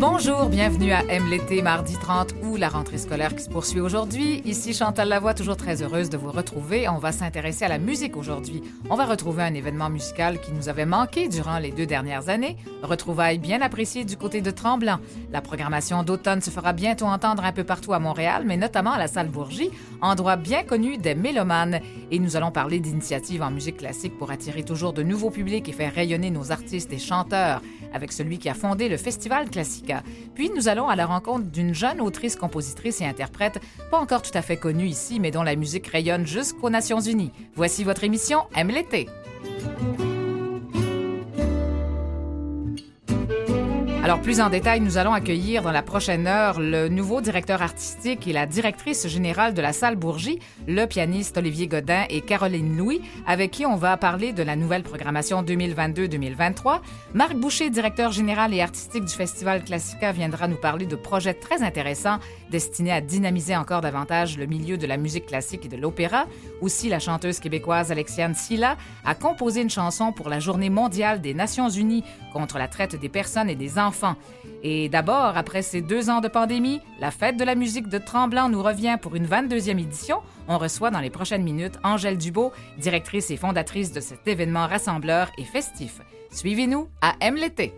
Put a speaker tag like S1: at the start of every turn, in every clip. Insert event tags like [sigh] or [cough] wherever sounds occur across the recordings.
S1: Bonjour, bienvenue à M l'été, mardi 30 août, la rentrée scolaire qui se poursuit aujourd'hui. Ici Chantal Lavoie, toujours très heureuse de vous retrouver. On va s'intéresser à la musique aujourd'hui. On va retrouver un événement musical qui nous avait manqué durant les deux dernières années. Retrouvailles bien appréciées du côté de Tremblant. La programmation d'automne se fera bientôt entendre un peu partout à Montréal, mais notamment à la salle Bourgie, endroit bien connu des mélomanes. Et nous allons parler d'initiatives en musique classique pour attirer toujours de nouveaux publics et faire rayonner nos artistes et chanteurs avec celui qui a fondé le Festival Classica. Puis nous allons à la rencontre d'une jeune autrice, compositrice et interprète, pas encore tout à fait connue ici, mais dont la musique rayonne jusqu'aux Nations Unies. Voici votre émission Aime l'été. Alors, plus en détail, nous allons accueillir dans la prochaine heure le nouveau directeur artistique et la directrice générale de la salle Bourgie, le pianiste Olivier Godin et Caroline Louis, avec qui on va parler de la nouvelle programmation 2022-2023. Marc Boucher, directeur général et artistique du Festival Classica, viendra nous parler de projets très intéressants destinés à dynamiser encore davantage le milieu de la musique classique et de l'opéra. Aussi, la chanteuse québécoise Alexiane Silla a composé une chanson pour la Journée mondiale des Nations unies contre la traite des personnes et des enfants et d'abord, après ces deux ans de pandémie, la fête de la musique de Tremblant nous revient pour une 22e édition. On reçoit dans les prochaines minutes Angèle Dubo, directrice et fondatrice de cet événement rassembleur et festif. Suivez-nous à M l'été.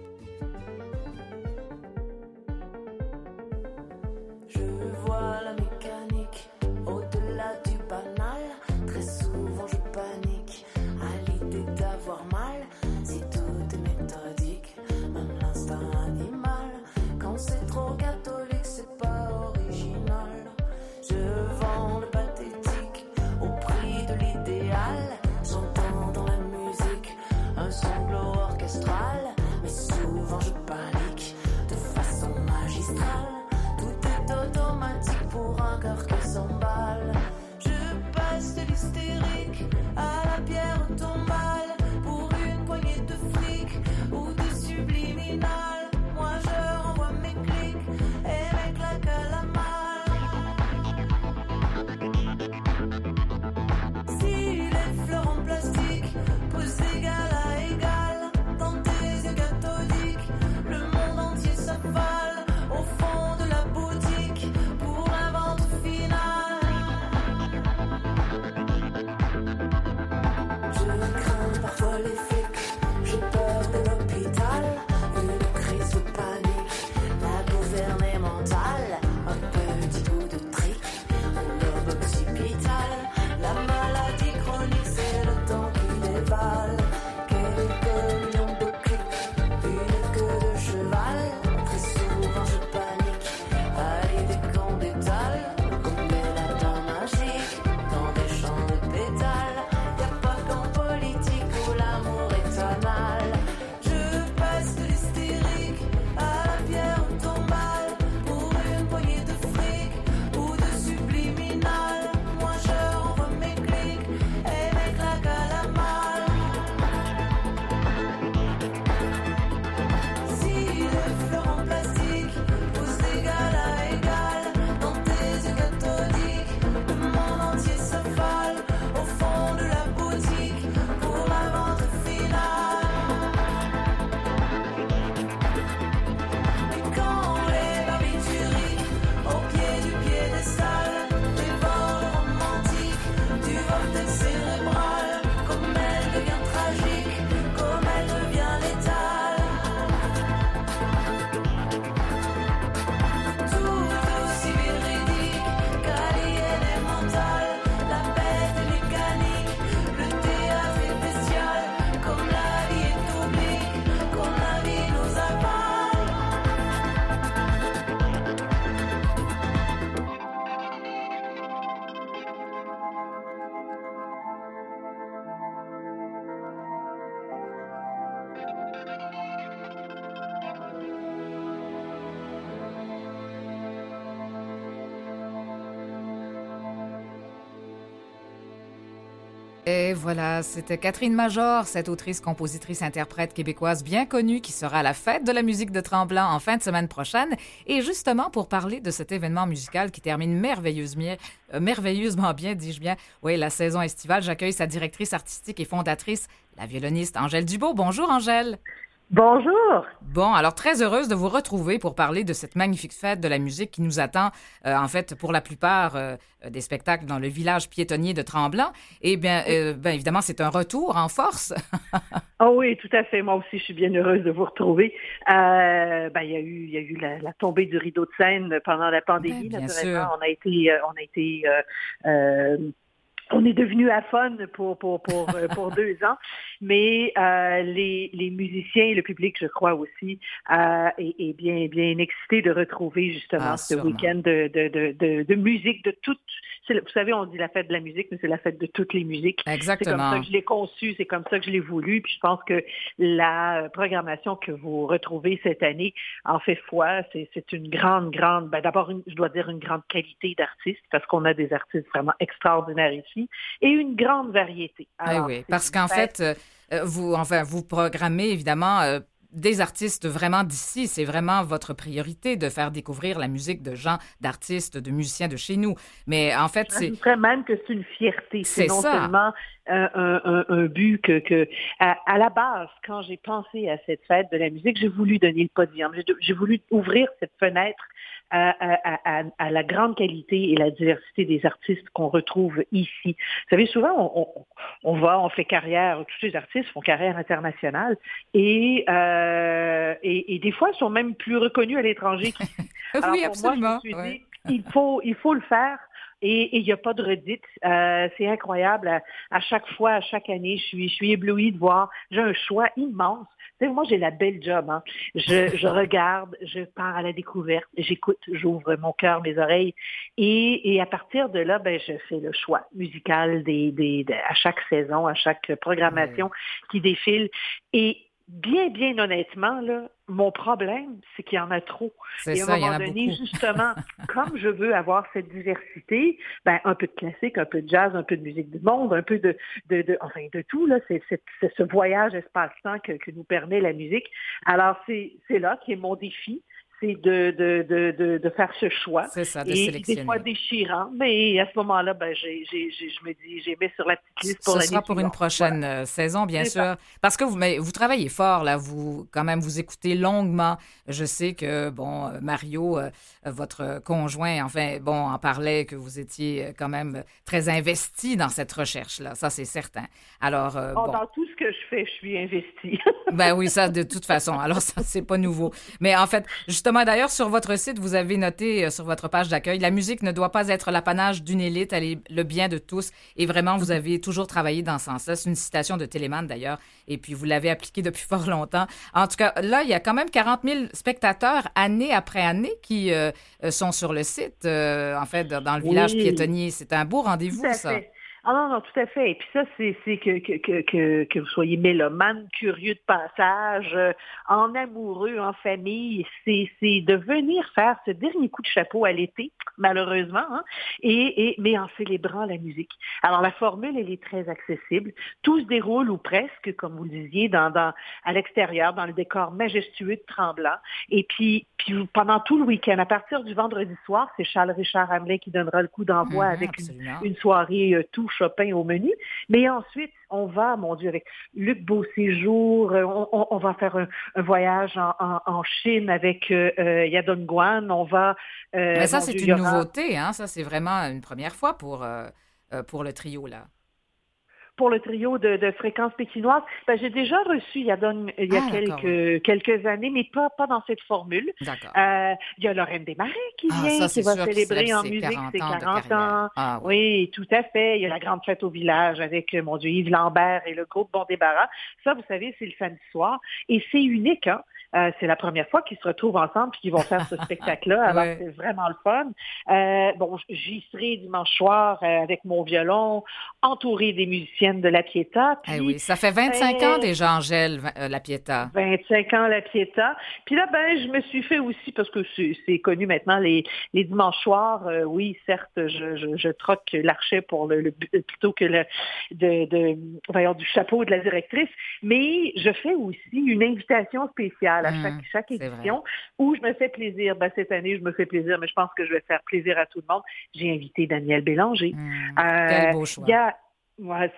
S1: Et voilà, c'était Catherine Major, cette autrice, compositrice, interprète québécoise bien connue qui sera à la fête de la musique de Tremblant en fin de semaine prochaine. Et justement, pour parler de cet événement musical qui termine merveilleusement, euh, merveilleusement bien, dis-je bien, oui, la saison estivale, j'accueille sa directrice artistique et fondatrice, la violoniste Angèle Dubo. Bonjour Angèle.
S2: Bonjour.
S3: Bon, alors très heureuse de vous retrouver pour parler de cette magnifique fête de la musique qui nous attend, euh, en fait, pour la plupart euh, des spectacles dans le village piétonnier de Tremblant. Et bien, euh, bien évidemment, c'est un retour en force.
S2: oh [laughs] oui, tout à fait. Moi aussi, je suis bien heureuse de vous retrouver. ben, il y a eu, il y a eu la, tombée du rideau de scène pendant la pandémie.
S3: Ben, bien naturellement,
S2: sûr. on a été, on a été on est devenu à fun pour, pour, pour, euh, pour [laughs] deux ans, mais euh, les, les musiciens et le public, je crois aussi, euh, est, bien, bien excité de retrouver justement ah, ce week-end de, de, de, de, musique de toutes. Vous savez, on dit la fête de la musique, mais c'est la fête de toutes les musiques.
S3: Exactement.
S2: C'est comme ça que je l'ai conçu, c'est comme ça que je l'ai voulu. Puis je pense que la programmation que vous retrouvez cette année en fait foi. C'est une grande, grande, ben d'abord, je dois dire une grande qualité d'artistes parce qu'on a des artistes vraiment extraordinaires ici et une grande variété.
S3: Ah oui, parce qu'en fait, euh, euh, vous, enfin, vous programmez évidemment euh, des artistes vraiment d'ici. C'est vraiment votre priorité de faire découvrir la musique de gens, d'artistes, de musiciens de chez nous. Mais en fait, c'est.
S2: Je même que c'est une fierté. C'est non seulement un, but que, que à, la base, quand j'ai pensé à cette fête de la musique, j'ai voulu donner le podium. J'ai voulu ouvrir cette fenêtre à, la grande qualité et la diversité des artistes qu'on retrouve ici. Vous savez, souvent, on, on, va, on fait carrière, tous les artistes font carrière internationale et, euh, et, des fois, ils sont même plus reconnus à l'étranger.
S3: oui, absolument.
S2: il, faut, il faut le faire et il n'y a pas de redite. Euh, c'est incroyable. À, chaque fois, à chaque année, je suis, je suis éblouie de voir. J'ai un choix immense. Moi, j'ai la belle job. Hein. Je, je [laughs] regarde, je pars à la découverte, j'écoute, j'ouvre mon cœur, mes oreilles. Et, et à partir de là, ben, je fais le choix musical des, des, à chaque saison, à chaque programmation qui défile. Et bien, bien honnêtement, là, mon problème, c'est qu'il y en a trop.
S3: Et
S2: à
S3: un
S2: moment donné, justement, [laughs] comme je veux avoir cette diversité, ben, un peu de classique, un peu de jazz, un peu de musique du monde, un peu de, de, de enfin, de tout, là, c'est, ce voyage espace-temps que, que nous permet la musique. Alors, c'est, c'est là qui est mon défi c'est de, de, de, de, faire ce choix.
S3: C'est ça, de
S2: et
S3: sélectionner.
S2: des fois déchirant, mais à ce moment-là, ben, j'ai, j'ai, je me dis, j'ai mis sur la petite liste pour
S3: Ce sera pour une prochaine euh, saison, bien sûr. Parce que vous, mais vous travaillez fort, là, vous, quand même, vous écoutez longuement. Je sais que, bon, euh, Mario, euh, votre conjoint, enfin, bon, en parlait que vous étiez quand même très investi dans cette recherche-là, ça, c'est certain. Alors,
S2: oh, Dans tout ce que je fais, je suis investi.
S3: ben oui, ça, de toute façon. Alors, ça, c'est pas nouveau. Mais en fait, justement, d'ailleurs, sur votre site, vous avez noté euh, sur votre page d'accueil, la musique ne doit pas être l'apanage d'une élite, elle est le bien de tous. Et vraiment, vous avez toujours travaillé dans ce sens-là. C'est une citation de Téléman, d'ailleurs. Et puis, vous l'avez appliquée depuis [laughs] fort longtemps. En tout cas, là, il y a quand même 40 000 spectateurs, année après année, qui euh, euh, sont sur le site, en fait, dans le village piétonnier. C'est un beau rendez-vous, ça.
S2: Ah non, non, tout à fait. Et puis ça, c'est que, que, que, que, vous soyez mélomane, curieux de passage, euh, en amoureux, en famille, c'est de venir faire ce dernier coup de chapeau à l'été, malheureusement, hein, et, et, mais en célébrant la musique. Alors la formule, elle est très accessible. Tout se déroule, ou presque, comme vous le disiez, dans, dans, à l'extérieur, dans le décor majestueux de Tremblant. Et puis, puis pendant tout le week-end, à partir du vendredi soir, c'est Charles Richard Hamelin qui donnera le coup d'envoi mhm, avec une, soirée euh, tout Chopin au menu. Mais ensuite, on va, mon Dieu, avec Luc Beauséjour, euh, on, on, va faire un, voyage en, Chine avec euh, euh, Yadon Guan, on va...
S3: Mais ça, c'est une nouveauté, hein? Ça, c'est vraiment une première fois pour, pour le trio, là
S2: pour le trio de, de fréquences pékinoises, ben, j'ai déjà reçu il y a, il y a ah, quelques, quelques années, mais pas, pas dans cette formule. Euh, il y a Lorraine Desmarais qui ah, vient, qui va célébrer en musique ses 40 ans. Ah, oui. tout à fait. Il y a la grande fête au village avec, mon Dieu, Yves Lambert et le groupe Bon Débarras. Ça, vous savez, c'est le samedi soir. Et c'est unique, hein? Euh, c'est la première fois qu'ils se retrouvent ensemble et qu'ils vont faire ce [laughs] spectacle-là. Alors, c'est vraiment le fun. Euh, bon, j'y serai dimanche soir euh, avec mon violon, entouré des musiciennes de La Pietà.
S3: Eh oui, ça fait 25 ans déjà, Angèle, La Pietà.
S2: 25 ans, La Pietà. Puis là, ben, je me suis fait aussi, parce que c'est connu maintenant, les, les dimanches soirs, oui, certes, je, je, je troque l'archet pour le, plutôt que le de, de, voyons, du chapeau de la directrice, mais je fais aussi une invitation spéciale à chaque, mmh, chaque édition où je me fais plaisir. Ben, cette année, je me fais plaisir, mais je pense que je vais faire plaisir à tout le monde. J'ai invité Daniel Bélanger.
S3: Mmh, quel beau choix.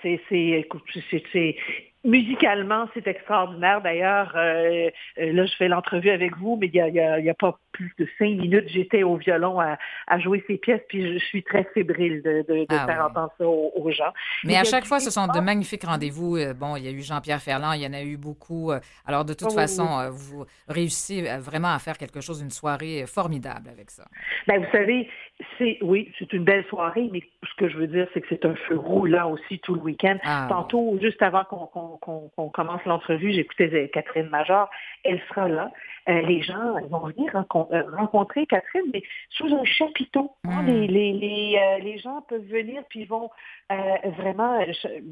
S2: c'est, c'est, écoute, c'est, musicalement, c'est extraordinaire. D'ailleurs, euh, euh, là, je fais l'entrevue avec vous, mais il n'y a, y a, pas plus de cinq minutes, j'étais au violon à, à, jouer ces pièces, puis je suis très fébrile de, de, de ah faire entendre ça aux, gens.
S3: Mais, à chaque fois, ce sont de magnifiques rendez-vous. Euh, bon, il y a eu Jean-Pierre Ferland, il y en a eu beaucoup. Alors, de toute oh, façon, vous réussissez vraiment à faire quelque chose, une soirée formidable avec ça.
S2: Ben, vous savez, c'est oui, c'est une belle soirée, mais ce que je veux dire, c'est que c'est un feu roulant aussi tout le week-end. Ah, Tantôt, juste avant qu'on commence l'entrevue, j'écoutais Catherine Major, elle sera là. Euh, les gens vont venir euh, rencontrer Catherine, mais sous un chapiteau. Hein, hmm. Les, les, les, euh, les, gens peuvent venir, puis vont vraiment,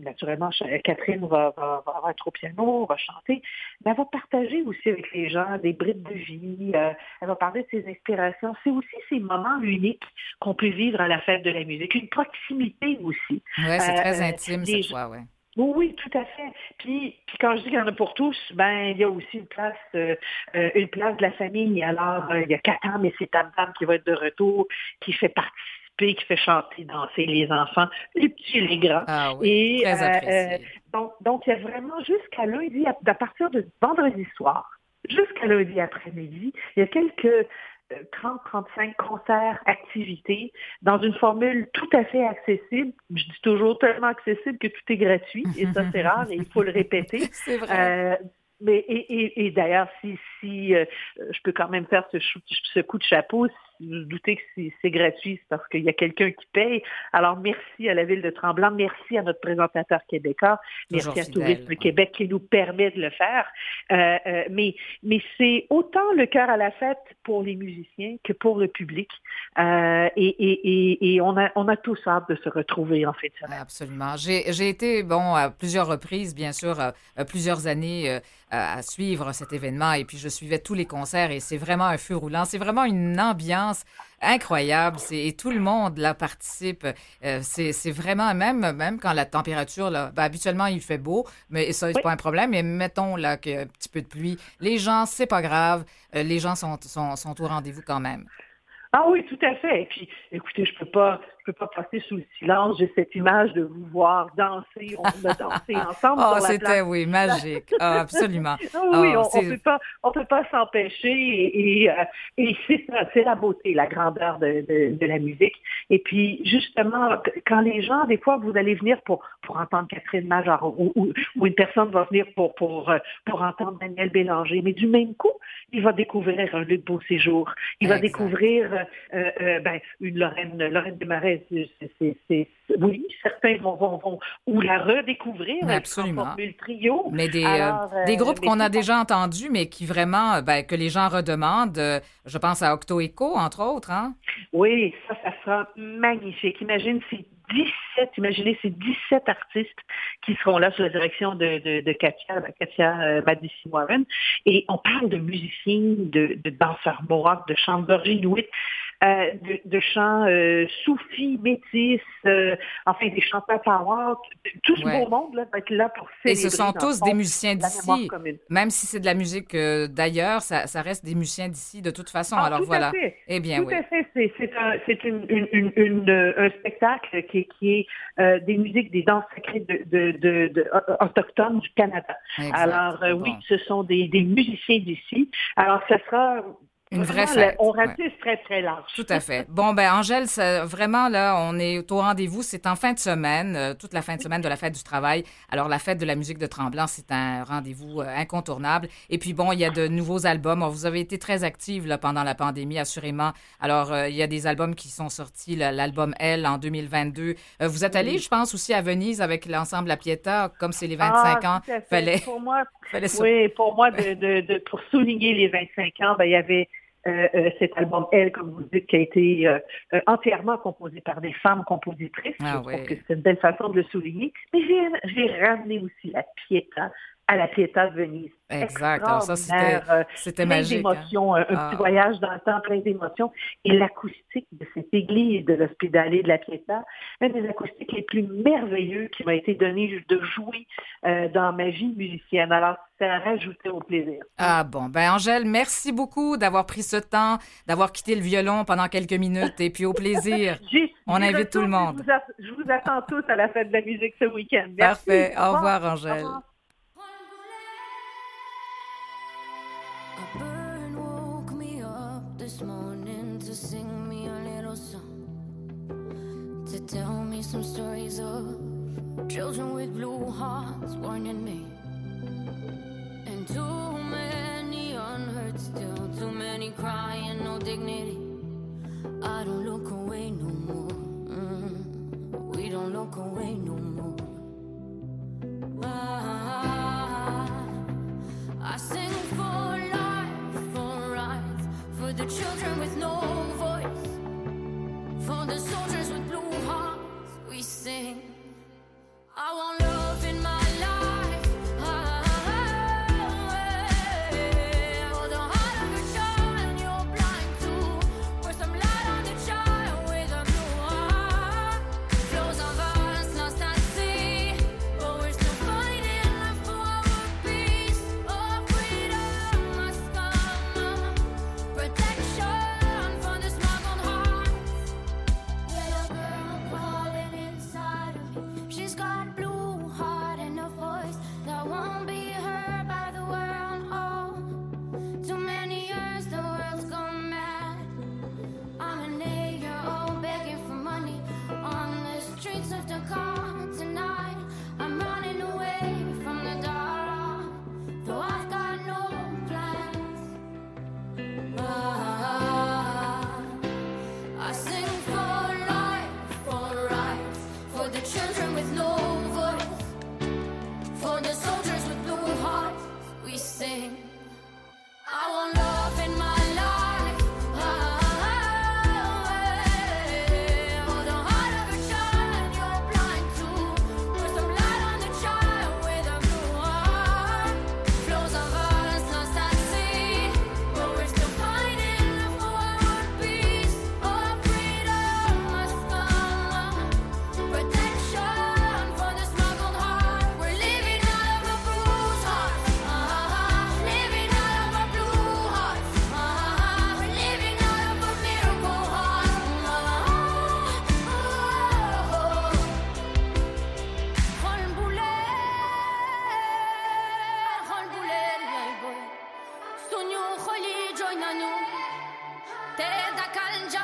S2: naturellement, Catherine va, va, va, être au piano, va chanter, mais elle va partager aussi avec les gens des brides de vie, elle va parler de ses inspirations. C'est aussi ces moments uniques qu'on peut vivre à la fête de la musique, une proximité aussi.
S3: Oui, c'est très intime cette fois, ouais.
S2: Oui, tout à fait. Puis, puis quand je dis qu'il y en a pour tous, ben il y a aussi une place, euh, euh, une place de la famille. Alors, euh, il y a Catan, mais c'est ta qui va être de retour, qui fait participer, qui fait chanter, danser les enfants, les petits et les grands.
S3: Ah oui, très apprécié.
S2: donc, donc, il y a vraiment jusqu'à lundi, à partir de vendredi soir, jusqu'à lundi après-midi, il y a quelques 30-35 concerts, activités, dans une formule tout à fait accessible. Je dis toujours tellement accessible que tout est gratuit, et ça c'est rare, et il faut le répéter. [laughs]
S3: c'est vrai.
S2: Euh, mais et, et, d'ailleurs, si, si euh, je peux quand même faire ce, ce coup de chapeau, vous doutez que c'est gratuit, c'est parce qu'il y a quelqu'un qui paye. Alors, merci à la Ville de Tremblant, merci à notre présentateur québécois, merci à Tourisme Québec qui nous permet de le faire. Euh, euh, mais mais c'est autant le cœur à la fête pour les musiciens que pour le public. Euh, et, et, et, on, a, on a tous hâte de se retrouver en fait.
S3: Absolument. J'ai été, bon, à plusieurs reprises, bien sûr, plusieurs années à suivre cet événement et puis je suivais tous les concerts et c'est vraiment un feu roulant. C'est vraiment une ambiance incroyable. Et tout le monde là participe. Euh, c'est vraiment, même, même quand la température, là, ben, habituellement, il fait beau, mais ça, c'est pas un problème. Mais mettons là qu'il y a un petit peu de pluie. Les gens, c'est pas grave. Euh, les gens sont, sont, sont au rendez-vous quand même.
S2: Ah oui, tout à fait. Et puis, écoutez, je peux pas, peux pas passer sous le silence. J'ai cette image de vous voir danser. On a dansé [laughs] ensemble.
S3: oh, c'était, oui, magique. Ah, absolument. [laughs]
S2: oui, oh, on, ne peut pas, on peut pas s'empêcher. Et, et, euh, c'est c'est la beauté, la grandeur de, de, de, la musique. Et puis, justement, quand les gens, des fois, vous allez venir pour, pour entendre Catherine Major ou, ou, une personne va venir pour, pour, euh, pour entendre Daniel Bélanger, mais du même coup, il va découvrir un Luc Beau Séjour. Il va découvrir euh, euh, ben, une Lorraine, Lorraine Desmarais c'est, oui, certains vont, vont, ou la redécouvrir.
S3: Absolument.
S2: Le trio.
S3: Mais des, euh, des groupes qu'on a déjà entendus, mais qui vraiment, ben, que les gens redemandent. Euh, je pense à Octo Echo, entre autres. Hein?
S2: Oui, ça, ça sera magnifique. Imagine ces 17, imaginez ces 17 artistes qui seront là sous la direction de, de, de Katia, Katia euh, Warren. Et on parle de musiciens, de, de danseurs mohawks, de chanteurs inuits. Euh, de, de, chants euh, soufis, métis, euh, enfin des chanteurs power. Tout ce beau monde là, va être là pour célébrer.
S3: Et ce sont tous des musiciens d'ici. Même si c'est de la musique d'ailleurs, ça, ça, reste des musiciens d'ici de toute façon.
S2: Ah,
S3: Alors voilà.
S2: Eh
S3: bien,
S2: tout oui. à fait. C'est un, une, une, une, un spectacle qui, qui est des musiques, des danses sacrées de, de, de, de autochtones du Canada. Alors oui, ce sont des, des musiciens d'ici. Alors ce sera
S3: une vraie fête.
S2: On ratisse très, très large.
S3: Tout à fait. Bon, ben Angèle, vraiment, là, on est au rendez-vous. C'est en fin de semaine, euh, toute la fin de semaine de la fête du travail. Alors, la fête de la musique de Tremblant, c'est un rendez-vous euh, incontournable. Et puis, bon, il y a de nouveaux albums. Vous avez été très active là, pendant la pandémie, assurément. Alors, euh, il y a des albums qui sont sortis, l'album Elle en 2022. vous êtes allé, je pense, aussi à Venise avec l'ensemble La Pietà, comme c'est les 25
S2: ah,
S3: ans. Fallait...
S2: Pour moi, [laughs] oui, pour moi, de, de, pour souligner les 25 ans, ben, il y avait euh, euh, cet album Elle, comme vous dites, qui a été euh, entièrement composé par des femmes compositrices.
S3: Ah,
S2: je trouve que c'est une belle façon de le souligner. Mais j'ai ramené aussi la Pietà à la Pietà de Venise.
S3: Exact. Alors ça, c'était magique.
S2: Plein hein. d'émotions, un, petit ah. voyage dans le temps, plein d'émotions. Et l'acoustique de cette église de l'Hospitalet de la Pietà, un des acoustiques les plus merveilleux qui m'a été donné de jouer dans ma vie musicienne. Alors, ça a rajouté au plaisir.
S3: Ah bon. Ben Angèle, merci beaucoup d'avoir pris ce temps, d'avoir quitté le violon pendant quelques minutes et puis au plaisir. [laughs] On invite tout le monde.
S2: Je vous, attends tous à la fête de la musique ce week-end.
S3: Parfait. Au revoir, Angèle.
S4: A bird woke me up this morning to sing me a little song. To tell me some stories of children with blue hearts warning me. And too many unheard still, too many crying, no dignity. I don't look away no more. Mm, we don't look away no more. Ah, I sing children with no voice, for the soldiers with blue hearts. We sing. I want love that calling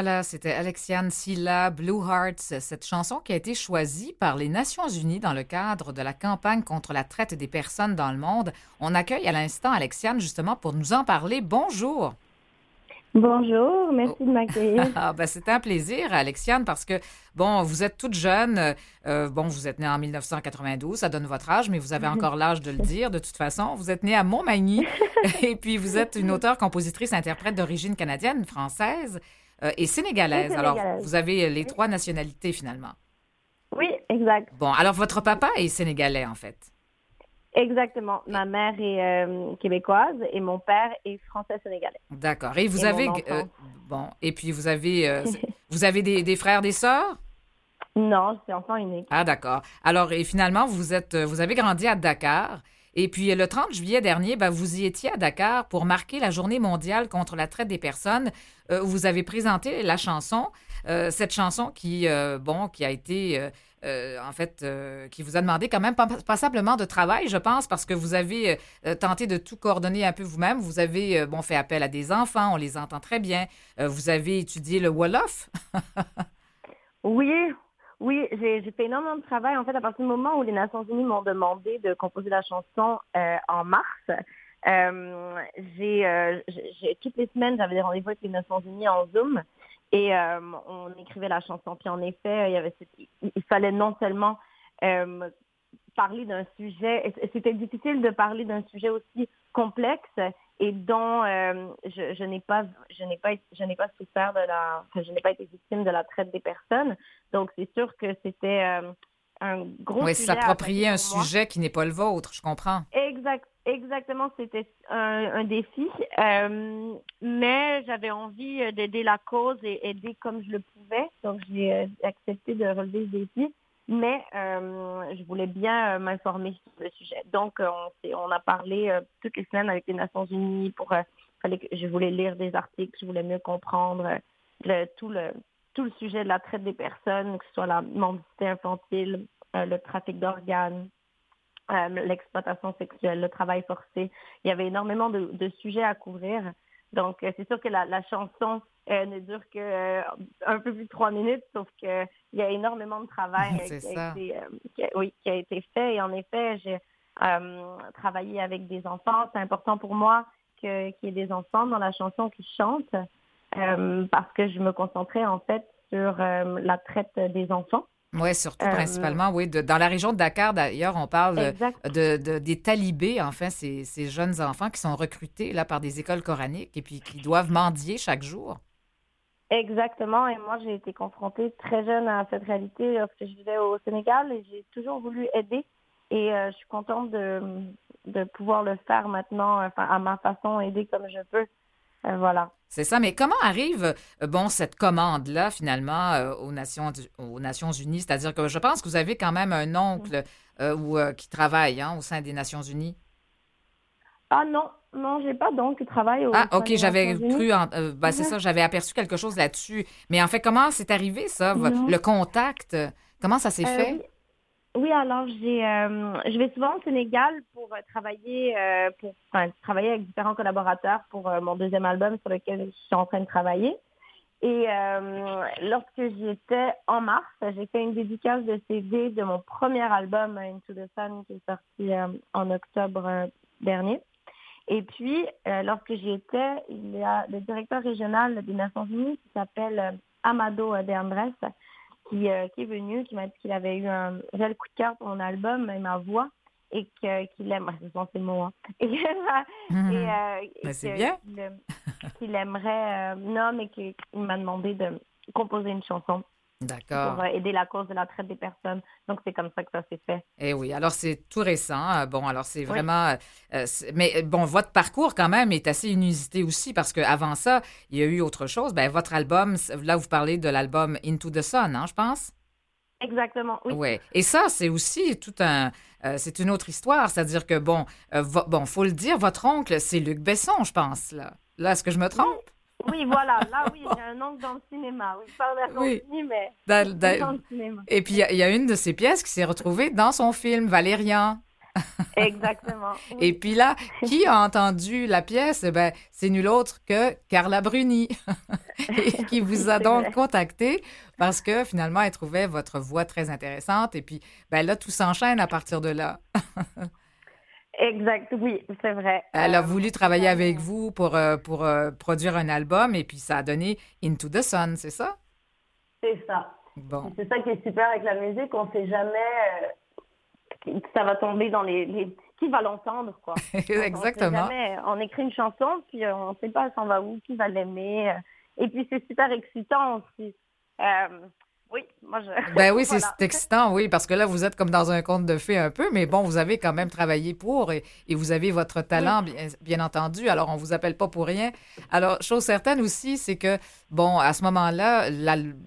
S3: Voilà, c'était Alexiane Silla, Blue Hearts, cette chanson qui a été choisie par les Nations Unies dans le cadre de la campagne contre la traite des personnes dans le monde. On accueille à l'instant Alexiane justement pour nous en parler. Bonjour.
S5: Bonjour, merci de m'accueillir. [laughs]
S3: Ah, ben, c'est un plaisir, Alexiane, parce que, bon, vous êtes toute jeune. euh, bon, vous êtes née en 1992, ça donne votre âge, mais vous avez encore [laughs] l'âge de le dire, de toute façon. Vous êtes née à Montmagny, [laughs] et puis vous êtes une auteure, compositrice, interprète d'origine canadienne, française et sénégalaise. Alors, vous avez les trois nationalités, finalement.
S5: Oui, exact.
S3: Bon, alors, votre papa est sénégalais, en fait.
S5: Exactement. Ma mère est euh, québécoise et mon père est français-sénégalais.
S3: D'accord. Et vous
S5: Et
S3: avez... euh, bon, et puis vous avez... euh, [laughs] vous avez des, des frères, des sœurs?
S5: Non, je suis enfant unique.
S3: Ah, d'accord. Alors, et finalement, vous êtes, euh, vous avez grandi à Dakar Et puis, le 30 juillet dernier, ben, vous y étiez à Dakar pour marquer la journée mondiale contre la traite des personnes. Euh, vous avez présenté la chanson, euh, cette chanson qui, euh, bon, qui a été, en fait, qui vous a demandé quand même pas- passablement de travail, je pense, parce que vous avez tenté de tout coordonner un peu vous-même. Vous avez, bon, fait appel à des enfants, on les entend très bien. Vous avez étudié le Wolof? [laughs]
S5: Oui, oui, j'ai fait énormément de travail. En fait, à partir du moment où les Nations Unies m'ont demandé de composer la chanson euh, en mars, euh, j'ai euh, toutes les semaines, j'avais des rendez-vous avec les Nations Unies en Zoom et euh, on écrivait la chanson. Puis en effet, il, y avait, il, fallait non seulement euh, parler d'un sujet, et c'était difficile de parler d'un sujet aussi complexe et dont euh, je, je n'ai pas, je n'ai pas, je n'ai pas souffert de la, enfin, je n'ai pas été victime de la traite des personnes. Donc c'est sûr que c'était euh, un gros
S3: Oui, s'approprier un sujet qui n'est pas le vôtre, je comprends.
S5: Exact, exactement, c'était un, un défi. Euh, mais j'avais envie d'aider la cause et aider comme je le pouvais. Donc, j'ai accepté de relever ce défi. Mais euh, je voulais bien euh, m'informer sur le sujet. Donc, euh, on, on a parlé euh, toutes les semaines avec les Nations Unies pour... fallait que, je voulais lire des articles, je voulais mieux comprendre le, tout, le, tout le sujet de la traite des personnes, que ce soit la mendicité infantile, le trafic d'organes, euh, l'exploitation sexuelle, le travail forcé. Il y avait énormément de, de sujets à couvrir. Donc, c'est sûr que la, la chanson euh, ne dure que euh, un peu plus de trois minutes, sauf qu'il y a énormément de travail euh, [laughs] qui, a été, qui a- oui, qui a été fait. Et en effet, j'ai travaillé avec des enfants. C'est important pour moi que- qu'il y ait des enfants dans la chanson qui chantent parce que je me concentrais en fait sur la traite des enfants.
S3: Oui, surtout
S5: Euh,
S3: principalement, oui. de- dans la région de Dakar, d'ailleurs, on parle de- des talibés, enfin, ces, ces jeunes enfants qui sont recrutés là, par des écoles coraniques et puis qui doivent mendier chaque jour.
S5: Exactement. Et moi, j'ai été confrontée très jeune à cette réalité lorsque je vivais au Sénégal et j'ai toujours voulu aider. Et euh, je suis contente de, de pouvoir le faire maintenant, enfin, à ma façon, aider comme je peux. Euh, voilà.
S3: C'est ça, mais comment arrive, euh, bon, cette commande-là, finalement, euh, aux, Nations, aux Nations Unies? C'est-à-dire que je pense que vous avez quand même un oncle euh, ou, euh, qui travaille hein, au sein des Nations Unies.
S5: Ah non, non, j'ai pas donc travail au
S3: Ah, OK, j'avais cru, en- euh, ben, c'est
S5: Mhm.
S3: ça, j'avais aperçu quelque chose là-dessus. Mais en fait, comment c'est arrivé, ça,
S5: Non.
S3: le contact? Comment ça s'est
S5: Euh,
S3: fait?
S5: oui. Oui, alors j'ai, euh, je vais souvent au Sénégal pour travailler, pour enfin, travailler avec différents collaborateurs pour mon deuxième album sur lequel je suis en train de travailler. Et lorsque j'y étais en mars, j'ai fait une dédicace de CD de mon premier album Into the Sun qui est sorti en octobre dernier. Et puis, euh, lorsque j'y étais, il y a le directeur régional des Nations Unies qui s'appelle euh, Amado De Andrés, qui, euh, qui est venu, qui m'a dit qu'il avait eu un réel coup de cœur pour mon album et ma voix et que- qu'il aime, ce sont ses mots, hein, et, [laughs] et, euh, et [laughs]
S3: Ben, bien.
S5: qu'il aime- [laughs] qu'il aimerait, euh, non, mais qu'il il m'a demandé de composer une chanson
S3: D'accord.
S5: pour euh, aider la cause de la traite des personnes. Donc, c'est comme ça que ça s'est fait.
S3: Eh oui, alors c'est tout récent. Euh, Bon, alors c'est
S5: Oui.
S3: vraiment. euh, c'est- mais euh, bon, votre parcours quand même est assez inusité aussi parce qu'avant ça, il y a eu autre chose. Ben, votre album, là, vous parlez de l'album Into the Sun, hein, je pense?
S5: Exactement, oui.
S3: Ouais. Et ça, c'est aussi tout un. euh, c'est une autre histoire. C'est-à-dire que, bon, euh, bon, faut le dire, votre oncle, c'est Luc Besson, je pense. Là, là est-ce que je me trompe?
S5: Oui, voilà, là, oui, j'ai un oncle dans le cinéma. Oui, pas dans
S3: Oui.
S5: mais
S3: Dans- dans-
S5: dans le cinéma.
S3: Et puis, il y a- il y, a une de ces pièces qui s'est retrouvée dans son film, Valérian. [laughs]
S5: Exactement. oui.
S3: Et puis là, qui a entendu la pièce? Eh Ben, c'est nul autre que Carla Bruni, [laughs] et qui vous a donc contacté parce que finalement, elle trouvait votre voix très intéressante. Et puis, ben là, tout s'enchaîne à partir de là. [laughs]
S5: Exact, oui, c'est vrai.
S3: Elle a
S5: Euh,
S3: voulu travailler avec vous pour, euh, pour euh, produire un album et puis ça a donné Into the Sun, c'est ça?
S5: C'est ça.
S3: Bon.
S5: C'est ça qui est super avec la musique, on sait jamais que ça va tomber dans les, les- qui va l'entendre quoi. [laughs] On
S3: Exactement.
S5: jamais. On écrit une chanson puis on sait pas ça va où, qui va l'aimer. Et puis c'est super excitant aussi. Euh, Oui, moi je.
S3: Ben oui, [laughs] c'est
S5: Voilà.
S3: excitant, oui, parce que là, vous êtes comme dans un conte de fées un peu, mais bon, vous avez quand même travaillé pour et, et vous avez votre talent, bien, bien entendu. Alors, on vous appelle pas pour rien. Alors, chose certaine aussi, c'est que, bon, à ce moment-là,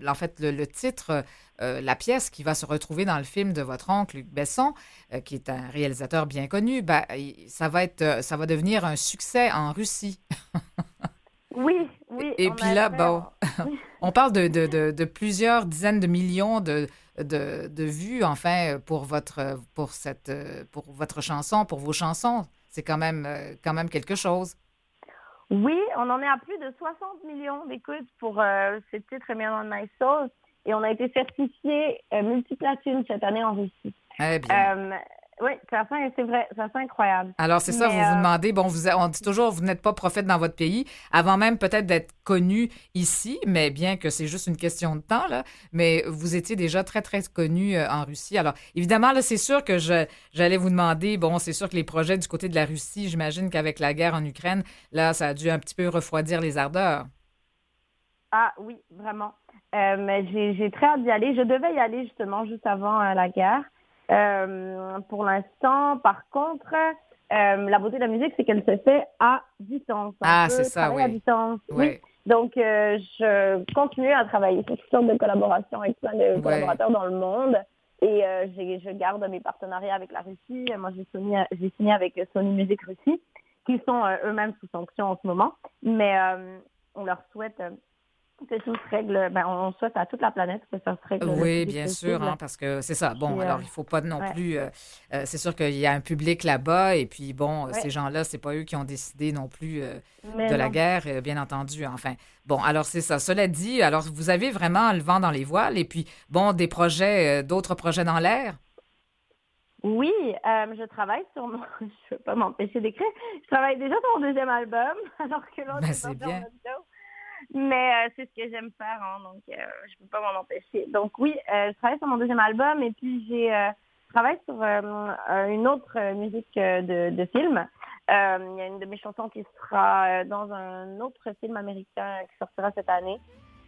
S3: en fait, le, le titre, euh, la pièce qui va se retrouver dans le film de votre oncle, Luc Besson, euh, qui est un réalisateur bien connu, ben, ça va être, ça va devenir un succès en Russie. [laughs]
S5: Oui, oui.
S3: Et puis là, bon, [laughs] on parle de, de- de- de plusieurs dizaines de millions de, vues, enfin, pour votre, pour, cette, pour votre chanson, pour vos chansons. C'est quand même, quand même quelque chose.
S5: Oui, on en est à plus de 60 millions d'écoutes pour euh, ce titre on My Soul. Et on a été certifié euh, multiplatine cette année en Russie.
S3: Eh bien.
S5: Euh, oui, c'est vrai, c'est assez incroyable.
S3: Alors, c'est ça,
S5: mais,
S3: vous vous
S5: euh,
S3: demandez, bon, vous, on dit toujours, vous n'êtes pas prophète dans votre pays, avant même peut-être d'être connu ici, mais bien que c'est juste une question de temps, là, mais vous étiez déjà très, très connu euh, en Russie. Alors, évidemment, là, c'est sûr que je, j'allais vous demander, bon, c'est sûr que les projets du côté de la Russie, j'imagine qu'avec la guerre en Ukraine, là, ça a dû un petit peu refroidir les ardeurs.
S5: Ah oui, vraiment. Euh, mais j'ai j'ai très hâte d'y aller. Je devais y aller justement juste avant la guerre. Euh, pour l'instant, par contre, euh, la beauté de la musique, c'est qu'elle se fait à distance. On
S3: Ah, c'est ça,
S5: travailler à
S3: oui.
S5: distance. Oui.
S3: Ouais.
S5: Donc, euh, je continue à travailler sur toutes sortes de collaborations avec plein de
S3: Ouais.
S5: collaborateurs dans le monde. Et euh, je garde mes partenariats avec la Russie. Moi, j'ai signé, j'ai signé avec Sony Music Russie, qui sont euh, eux-mêmes sous sanction en ce moment. Mais euh, on leur souhaite que tout se règle. Ben, on souhaite à toute la planète que ça se règle. le
S3: Oui, bien sûr, hein, parce que c'est ça. Bon,
S5: Puis, euh,
S3: alors il faut pas non
S5: ouais.
S3: plus. euh, euh, c'est sûr qu'il y a un public là-bas, et puis bon, euh,
S5: Ouais.
S3: ces gens-là, c'est pas eux qui ont décidé non plus euh, de la guerre, euh, bien entendu. Enfin, bon, alors c'est ça. Cela dit, alors vous avez vraiment le vent dans les voiles, et puis bon, des projets, euh, d'autres projets dans l'air?
S5: Oui, euh, je travaille sur mon... [laughs] Je ne peux pas m'empêcher d'écrire. Je travaille déjà sur mon deuxième album, [laughs] alors que l'autre
S3: Ben,
S5: est en
S3: bien.
S5: Mais euh, c'est ce que j'aime faire, hein, donc euh, je peux pas m'en empêcher. Donc oui, euh, je travaille sur mon deuxième album et puis j'ai euh, travaillé sur euh, une autre musique de, de film. Euh, Il y a une de mes chansons qui sera dans un autre film américain qui sortira cette année.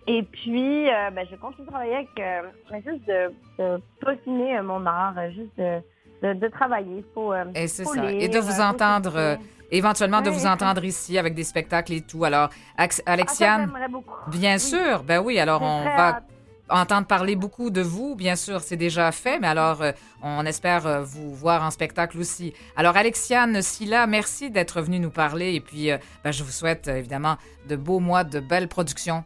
S5: Et puis, euh, ben, je continue de travailler avec euh, juste de, de peaufiner mon art, juste de, de, de travailler. Il faut, euh,
S3: Et c'est
S5: faut
S3: ça. Et
S5: lire,
S3: de vous
S5: euh,
S3: entendre, éventuellement de vous entendre ici avec des spectacles et tout. Alors, Ax-
S5: Ah, ça,
S3: Alexiane,
S5: beaucoup.
S3: bien
S5: Oui.
S3: sûr, ben oui, alors on va entendre parler beaucoup de vous, bien sûr, c'est déjà fait, mais alors euh, on espère euh, vous voir en spectacle aussi. Alors Alexiane Silla, merci d'être venue nous parler et puis euh, ben, je vous souhaite évidemment de beaux mois, de belles productions.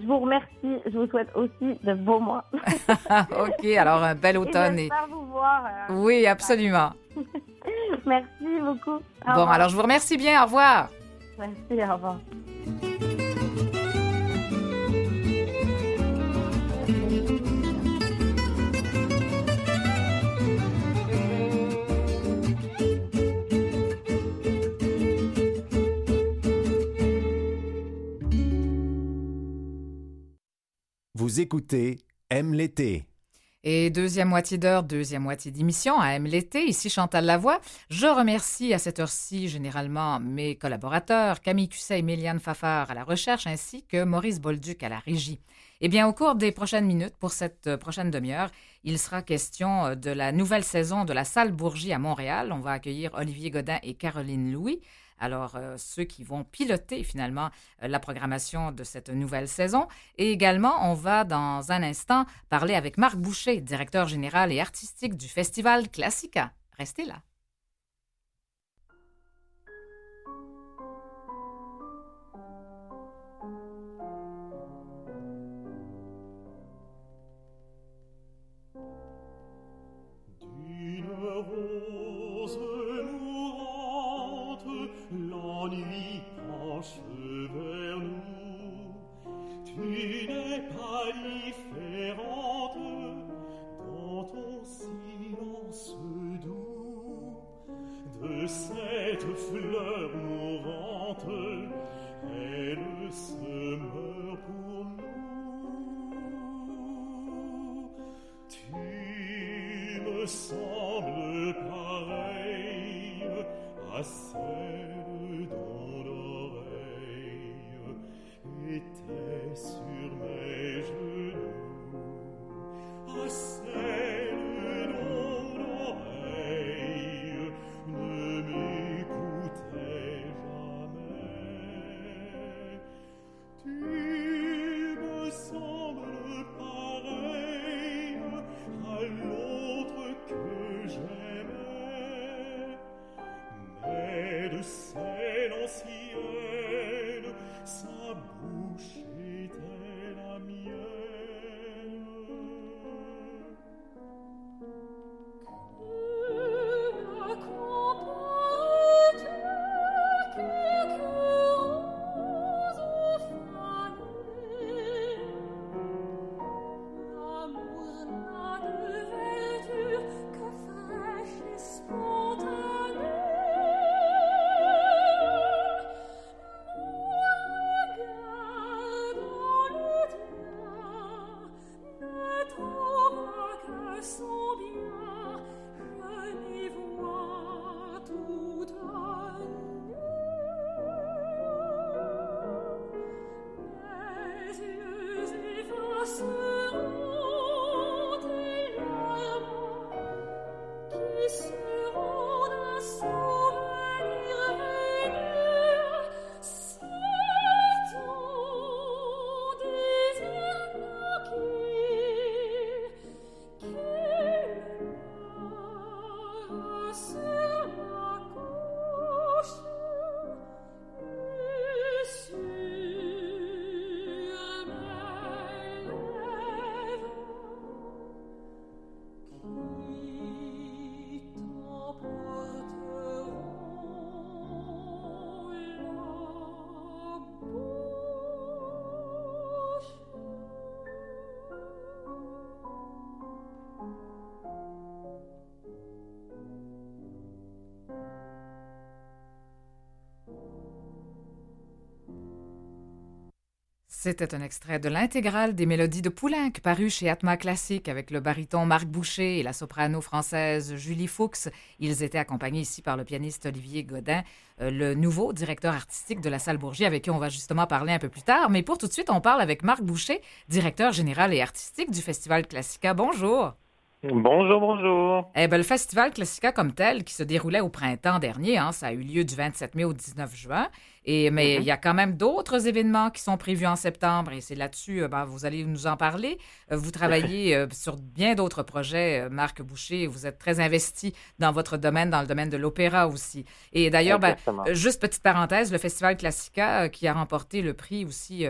S5: Je vous remercie. Je vous souhaite aussi de beaux mois. [laughs]
S3: ok, alors un bel [laughs]
S5: Et
S3: automne. Et...
S5: j'espère vous voir.
S3: Oui, absolument.
S5: Merci beaucoup. Au
S3: Bon,
S5: revoir.
S3: alors je vous remercie bien, au revoir.
S5: Merci, au revoir.
S6: Vous écoutez Aime l'été.
S3: Et deuxième moitié d'heure, deuxième moitié d'émission à M l'été, ici Chantal Lavoie. Je remercie à cette heure-ci généralement mes collaborateurs, Camille Cusset et Méliane Fafard à la recherche, ainsi que Maurice Bolduc à la régie. Eh bien, au cours des prochaines minutes, pour cette euh, prochaine demi-heure, il sera question euh, de la nouvelle saison de la Salle Bourgie à Montréal. On va accueillir Olivier Godin et Caroline Louis. Alors, euh, ceux qui vont piloter finalement euh, la programmation de cette nouvelle saison. Et également, on va dans un instant parler avec Marc Boucher, directeur général et artistique du Festival Classica. Restez là. C'était un extrait de l'intégrale des mélodies de Poulenc, paru chez Atma Classique avec le baryton Marc Boucher et la soprano française Julie Fuchs. Ils étaient accompagnés ici par le pianiste Olivier Godin, euh, le nouveau directeur artistique de la salle Bourgie, avec qui on va justement parler un peu plus tard. Mais pour tout de suite, on parle avec Marc Boucher, directeur général et artistique du Festival Classica. Bonjour.
S7: Bonjour, bonjour.
S3: Eh ben, le Festival Classica comme tel, qui se déroulait au printemps dernier, hein, ça a eu lieu du 27 mai au 19 juin. Et, mais il y a quand même d'autres événements qui sont prévus en septembre et c'est là-dessus, euh, ben, vous allez nous en parler. Euh, Vous travaillez [laughs] euh, sur bien d'autres projets, Marc Boucher. Vous êtes très investi dans votre domaine, dans le domaine de l'opéra aussi. Et d'ailleurs, ben, juste petite parenthèse, le Festival Classica qui a remporté le prix aussi,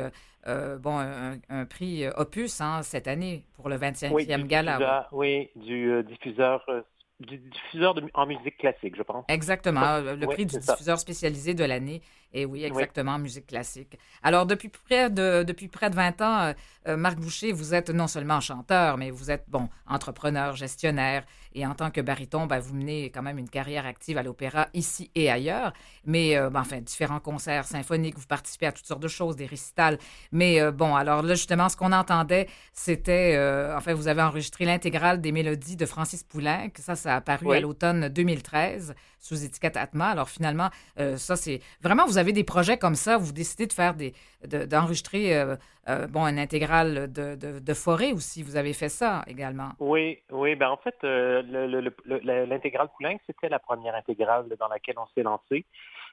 S3: euh, bon, un, un prix euh, Opus hein, cette année pour le 25e
S7: Oui, du
S3: gala.
S7: diffuseur, oui, du euh, diffuseur, euh, du diffuseur de, en musique classique, je pense.
S3: Exactement, le
S7: oui,
S3: prix du
S7: ça.
S3: diffuseur spécialisé de l'année. Et oui, exactement, musique classique. Alors, depuis près de, depuis près de 20 ans, euh, euh, Marc Boucher, vous êtes non seulement chanteur, mais vous êtes, bon, entrepreneur, gestionnaire. Et en tant que baryton, ben, vous menez quand même une carrière active à l'opéra ici et ailleurs. Mais, euh, ben, enfin, différents concerts symphoniques, vous participez à toutes sortes de choses, des récitals. Mais euh, bon, alors là, justement, ce qu'on entendait, c'était, enfin, vous avez enregistré l'intégrale des mélodies de Francis Poulenc. Ça, ça a paru
S7: Oui.
S3: à l'automne 2013 sous étiquette Atma. Alors finalement, euh, ça, c'est vraiment, vous avez des projets comme ça, vous décidez de faire des, de- d'enregistrer, euh, euh, bon, une intégrale de, de, de forêt aussi. Vous avez fait ça également?
S7: Oui, oui, ben en fait, le- le- le- le- l'intégrale Poulenc, c'était la première intégrale dans laquelle on s'est lancé.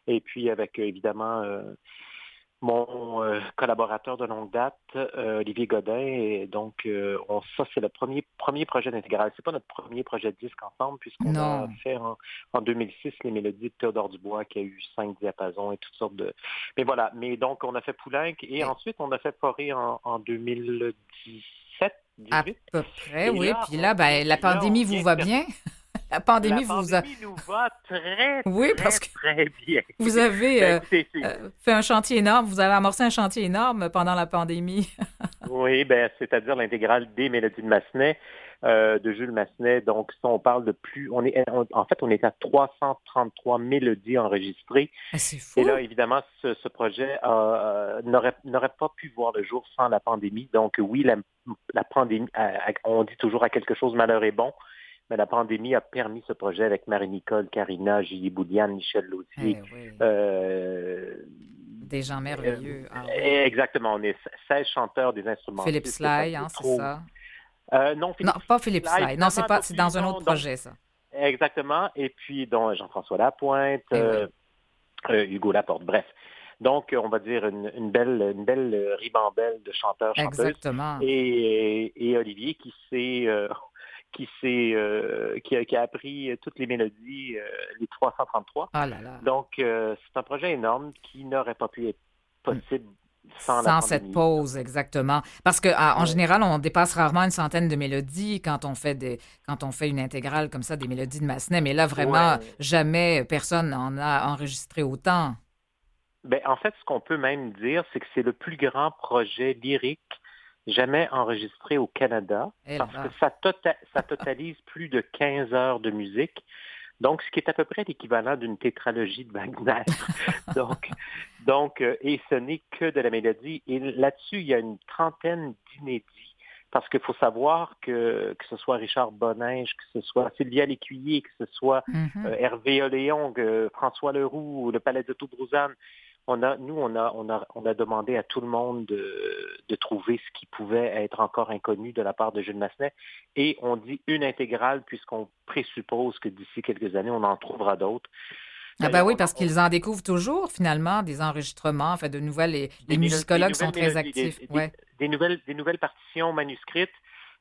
S7: Et puis avec évidemment mon euh, collaborateur de longue date, euh, Olivier Godin, et donc euh, on, ça c'est le premier premier projet d'intégrale. C'est pas notre premier projet de disque ensemble puisqu'on a fait en, en 2006 les mélodies de Théodore Dubois qui a eu cinq diapasons et toutes sortes de. Mais voilà. Mais donc on a fait Poulenc et ensuite on a fait Forêt en, en 2017,
S3: À
S7: 18.
S3: peu près,
S7: Et
S3: oui.
S7: là,
S3: Puis là, ben, la
S7: là,
S3: pandémie vous va bien? La pandémie
S7: La
S3: vous a...
S7: nous va très, [laughs]
S3: Oui,
S7: très,
S3: parce que
S7: très bien.
S3: vous avez [laughs]
S7: Ben,
S3: euh, euh, fait un chantier énorme, vous avez amorcé un chantier énorme pendant la pandémie. [laughs]
S7: Oui, ben, c'est-à-dire l'intégrale des mélodies de Massenet, euh, de Jules Massenet. Donc, ça, on parle de plus, on est, on- en fait, on est à 333 mélodies enregistrées.
S3: Ah, C'est fou.
S7: Et là, évidemment, ce, ce projet euh, n'aurait n'aurait pas pu voir le jour sans la pandémie. Donc, oui, la, la pandémie, euh, on dit toujours à quelque chose, malheur est bon. Mais la pandémie a permis ce projet avec Marie-Nicole, Carina, Gilles Bouliane, Michel Lautier.
S3: Eh oui,
S7: Euh,
S3: Des gens merveilleux. Ah, oui.
S7: Exactement, on est 16 chanteurs des instruments.
S3: Philippe Sly, hein, c'est ça?
S7: Euh, non, Philippe
S3: Non, pas Philippe
S7: Sly,
S3: Sly. Non, c'est pas, c'est dans un autre
S7: donc-
S3: projet, ça.
S7: Exactement. Et puis, dont Jean-François Lapointe,
S3: Eh
S7: euh, euh, Hugo Laporte. Bref. Donc, euh, on va dire une, une belle, une belle euh, ribambelle de chanteurs, chanteuses.
S3: Exactement.
S7: Et, et Olivier qui s'est, euh, qui s'est, euh, qui, a, qui a appris toutes les mélodies, euh, les 333.
S3: Ah là là.
S7: Donc, euh, c'est un projet énorme qui n'aurait pas pu être possible sans,
S3: Sans cette pause, exactement. Parce que ah, en
S7: Ouais.
S3: général, on dépasse rarement une centaine de mélodies quand on fait des, quand on fait une intégrale comme ça des mélodies de Massenet. Mais là, vraiment,
S7: Ouais.
S3: jamais personne n'en a enregistré autant.
S7: Ben, en fait, ce qu'on peut même dire, c'est que c'est le plus grand projet lyrique jamais enregistré au Canada,
S3: Eh
S7: parce
S3: là.
S7: que ça, tota- ça totalise [laughs] plus de 15 heures de musique. Donc, ce qui est à peu près l'équivalent d'une tétralogie de Wagner. [laughs] donc, donc euh, et ce n'est que de la mélodie. Et là-dessus, il y a une trentaine d'inédits. Parce qu'il faut savoir que que ce soit Richard Boninge, que ce soit Sylvia Lécuyer, que ce soit
S3: Mhm.
S7: euh, Hervé Oléon, François Leroux, le Palais de Toubrouzane, On a, nous, on a, on a, on a demandé à tout le monde de, de trouver ce qui pouvait être encore inconnu de la part de Jules Massenet. Et on dit une intégrale puisqu'on présuppose que d'ici quelques années, on en trouvera d'autres.
S3: Ah ben oui, parce qu'ils en découvrent toujours, finalement, des enregistrements, enfin, de nouvelles. Les, les musicologues sont très
S7: mélodies,
S3: actifs.
S7: des-
S3: ouais.
S7: des nouvelles, des nouvelles partitions manuscrites.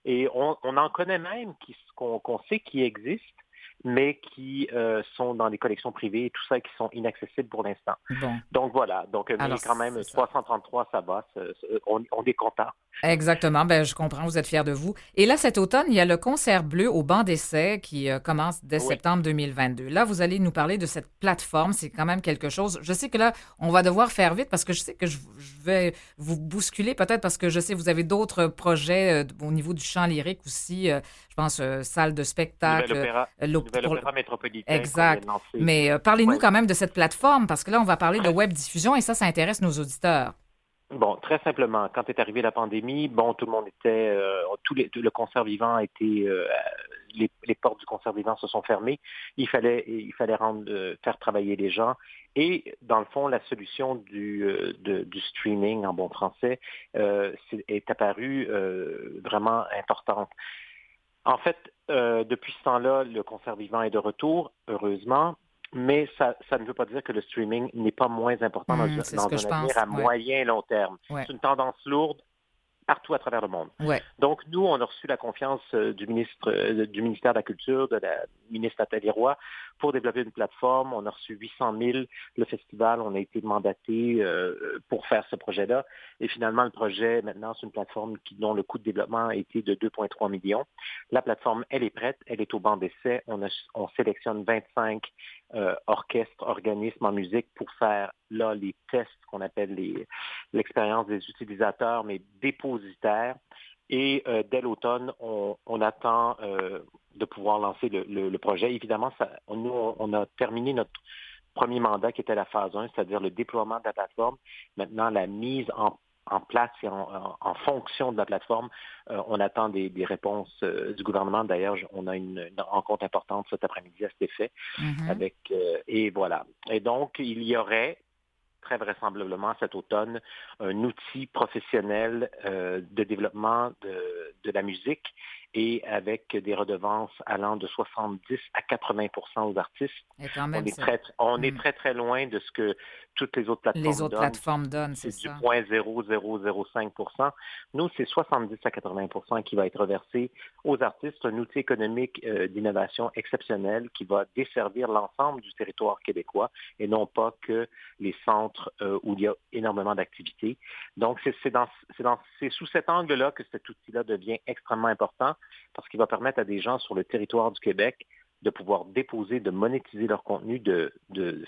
S7: Et on, on en connaît même qu'on sait qui existent, mais qui euh, sont dans des collections privées et tout ça, qui sont inaccessibles pour l'instant.
S3: Bon.
S7: Donc voilà. Donc, mais
S3: Alors,
S7: quand même,
S3: c'est ça.
S7: 333, ça va. c'est- on, on est content.
S3: Exactement. Ben, je comprends. Vous êtes fiers de vous. Et là, cet automne, il y a le concert bleu au banc d'essai qui euh, commence dès
S7: Oui.
S3: septembre 2022. Là, vous allez nous parler de cette plateforme. C'est quand même quelque chose. Je sais que là, on va devoir faire vite parce que je sais que je, je vais vous bousculer peut-être parce que je sais que vous avez d'autres projets euh, au niveau du chant lyrique aussi. Je pense euh, salle de spectacle.
S7: Nouvel opéra,
S3: euh, l'op-
S7: nouvel
S3: pour-
S7: opéra métropolitain.
S3: Exact. Mais euh, parlez-nous
S7: Ouais.
S3: quand même de cette plateforme parce que là, on va parler de web diffusion et ça, ça intéresse nos auditeurs.
S7: Bon, très simplement, quand est arrivée la pandémie, bon, tout le monde était, euh, tous les, le concert vivant a été, euh, les, les portes du concert vivant se sont fermées. Il fallait, il fallait rendre, euh, faire travailler les gens. Et dans le fond, la solution du, de- du streaming en bon français est apparue vraiment importante. En fait, euh, depuis ce temps-là, le concert vivant est de retour, heureusement. Mais ça, ça ne veut pas dire que le streaming n'est pas moins important dans,
S3: Hmm,
S7: un- dans avenir
S3: pense,
S7: à
S3: ouais.
S7: moyen et long terme.
S3: Ouais.
S7: C'est une tendance lourde partout à travers le monde.
S3: Ouais.
S7: Donc, nous, on a reçu la confiance euh, du ministre euh, du ministère de la Culture, de la ministre Nathalie Roy, pour développer une plateforme. On a reçu 800 000. Le festival, on a été mandaté euh, pour faire ce projet-là. Et finalement, le projet, maintenant, c'est une plateforme qui, dont le coût de développement a été de 2,3 millions. La plateforme, elle est prête. Elle est au banc d'essai. On, a- on sélectionne 25 euh, orchestres, organismes en musique pour faire là les tests qu'on appelle l'expérience des utilisateurs, mais dépositaires. Et euh, dès l'automne, on, on attend euh, de pouvoir lancer le, le- projet. Évidemment, ça, nous, on a terminé notre premier mandat qui était la phase 1, c'est-à-dire le déploiement de la plateforme. Maintenant, la mise en, en place et en, en- en fonction de la plateforme, euh, on attend des, des réponses euh, du gouvernement. D'ailleurs, on a une, une rencontre importante cet après-midi à cet effet.
S3: Mhm.
S7: Avec, euh, et voilà. Et donc, il y aurait très vraisemblablement cet automne un outil professionnel de développement de, de la musique et avec des redevances allant de 70 à 80% aux artistes.
S3: Et quand
S7: On, est très, on est
S3: Mm.
S7: très, très loin de ce que toutes les autres plateformes
S3: les autres
S7: donnent.
S3: plateformes donnent, c'est
S7: C'est du
S3: ça.
S7: 0,0005 Nous, c'est 70 à 80% qui va être reversé aux artistes, un outil économique euh, d'innovation exceptionnel qui va desservir l'ensemble du territoire québécois et non pas que les centres euh, où il y a énormément d'activités. Donc, c'est c'est dans- c'est dans- c'est sous cet angle-là que cet outil-là devient extrêmement important parce qu'il va permettre à des gens sur le territoire du Québec de pouvoir déposer, de monétiser leur contenu. De,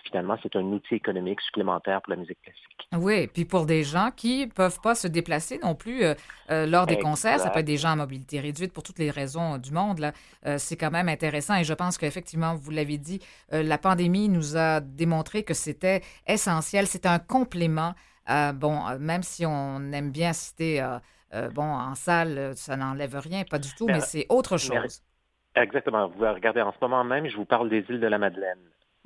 S7: finalement, c'est un outil économique supplémentaire pour la musique classique.
S3: Oui, puis pour des gens qui peuvent pas se déplacer non plus euh, euh, lors des concerts, ça peut être des gens à mobilité réduite pour toutes les raisons du monde. Euh, c'est quand même intéressant et je pense qu'effectivement, vous l'avez dit, la pandémie nous a démontré que c'était essentiel, c'est un complément. bon, même si on aime bien citer, euh, bon, en salle, ça n'enlève rien, pas du tout,
S7: Mais-
S3: mais c'est autre
S7: mais-
S3: chose.
S7: Exactement. Vous regardez, en ce moment même, je vous parle des îles de la Madeleine.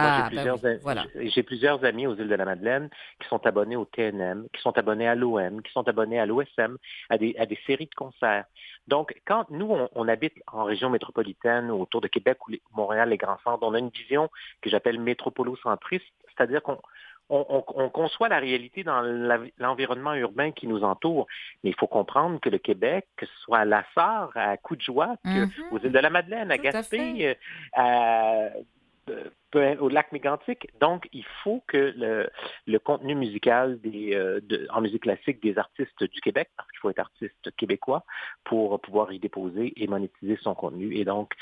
S3: Ah,
S7: j'ai
S3: ben
S7: plusieurs,
S3: oui,
S7: a-
S3: voilà.
S7: j'ai- plusieurs amis aux îles de la Madeleine qui sont abonnés au TNM, qui sont abonnés à l'OM, qui sont abonnés à l'OSM, à des, à des séries de concerts. Donc, quand nous, on, on habite en région métropolitaine, autour de Québec ou Montréal, les grands centres, on a une vision que j'appelle métropolocentriste, c'est-à-dire qu'on on, on- on conçoit la réalité dans l'environnement urbain qui nous entoure. Mais il faut comprendre que le Québec, que ce soit à La Sarre, à Coudjoie, que
S3: Mhm.
S7: aux îles de la Madeleine, à
S3: Tout
S7: Gaspé, euh, à- euh, au lac mégantic. Donc, il faut que le, le contenu musical des, euh, de- en musique classique des artistes du Québec, parce qu'il faut être artiste québécois pour pouvoir y déposer et monétiser son contenu. Et donc,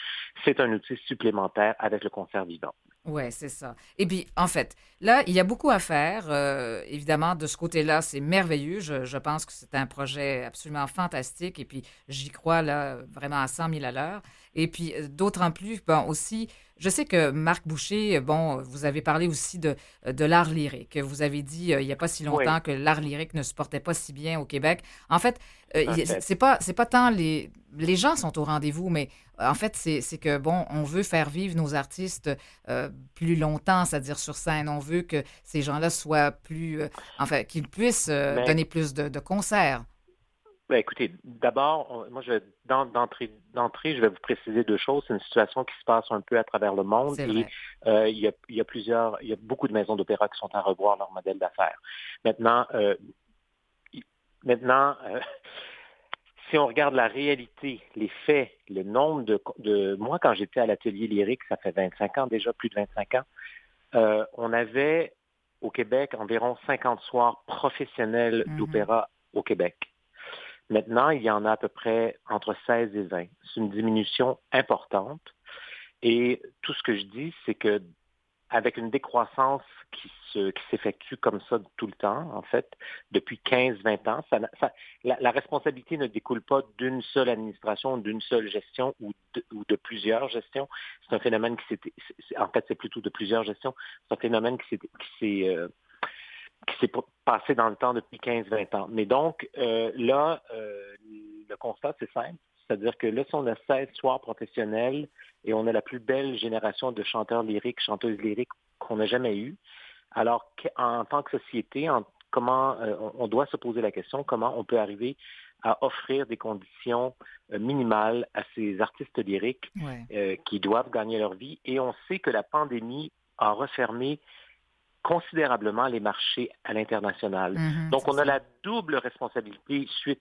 S7: c'est un outil supplémentaire avec le concert vivant.
S3: Oui, c'est ça. Et puis, en fait, là, il y a beaucoup à faire. Euh, évidemment, de ce côté-là, c'est merveilleux. Je, je pense que c'est un projet absolument fantastique. Et puis, j'y crois, là, vraiment à 100 000 à l'heure. Et puis, euh, d'autant plus, bon, aussi, je sais que Marc Boucher, bon, vous avez parlé aussi de, de l'art lyrique. Vous avez dit euh, il n'y a pas si longtemps
S7: Oui.
S3: que l'art lyrique ne se portait pas si bien au Québec. En fait, euh,
S7: En fait.
S3: c'est pas pas tant les les gens sont au rendez-vous, mais euh, en fait c'est que bon, on veut faire vivre nos artistes euh, plus longtemps, c'est-à-dire sur scène. On veut que ces gens-là soient plus, euh, enfin, qu'ils puissent euh,
S7: Mais-
S3: donner plus de, de concerts.
S7: Ben, écoutez, d'abord, moi, je, d'en- d'entrée, d'entrée, je vais vous préciser deux choses. C'est une situation qui se passe un peu à travers le monde et euh, il, y a, il y a plusieurs, il y a beaucoup de maisons d'opéra qui sont à revoir leur modèle d'affaires. Maintenant, euh, maintenant, euh, si on regarde la réalité, les faits, le nombre de, de moi quand j'étais à l'atelier lyrique, ça fait 25 ans déjà, plus de 25 ans, euh, on avait au Québec environ 50 soirs professionnels
S3: Mhm.
S7: d'opéra au Québec. Maintenant, il y en a à peu près entre 16 et 20. C'est une diminution importante. Et tout ce que je dis, c'est que avec une décroissance qui se qui s'effectue comme ça tout le temps, en fait, depuis 15-20 ans, ça, ça- la, responsabilité ne découle pas d'une seule administration, d'une seule gestion ou de, plusieurs gestions. C'est un phénomène qui s'est, en fait, c'est plutôt de plusieurs gestions. C'est un phénomène qui s'est, qui s'est, euh, passé dans le temps depuis 15-20 ans. Mais donc, euh, là, euh, le constat, c'est simple. C'est-à-dire que là, si on a 16 soirs professionnels et on a la plus belle génération de chanteurs lyriques, chanteuses lyriques qu'on n'a jamais eu, alors qu'en tant que société, en- comment euh, on- doit se poser la question comment on peut arriver à offrir des conditions euh, minimales à ces artistes lyriques
S3: Ouais.
S7: euh, qui doivent gagner leur vie. Et on sait que la pandémie a refermé considérablement les marchés à l'international.
S3: Mhm,
S7: Donc, on
S3: ça.
S7: a la double responsabilité suite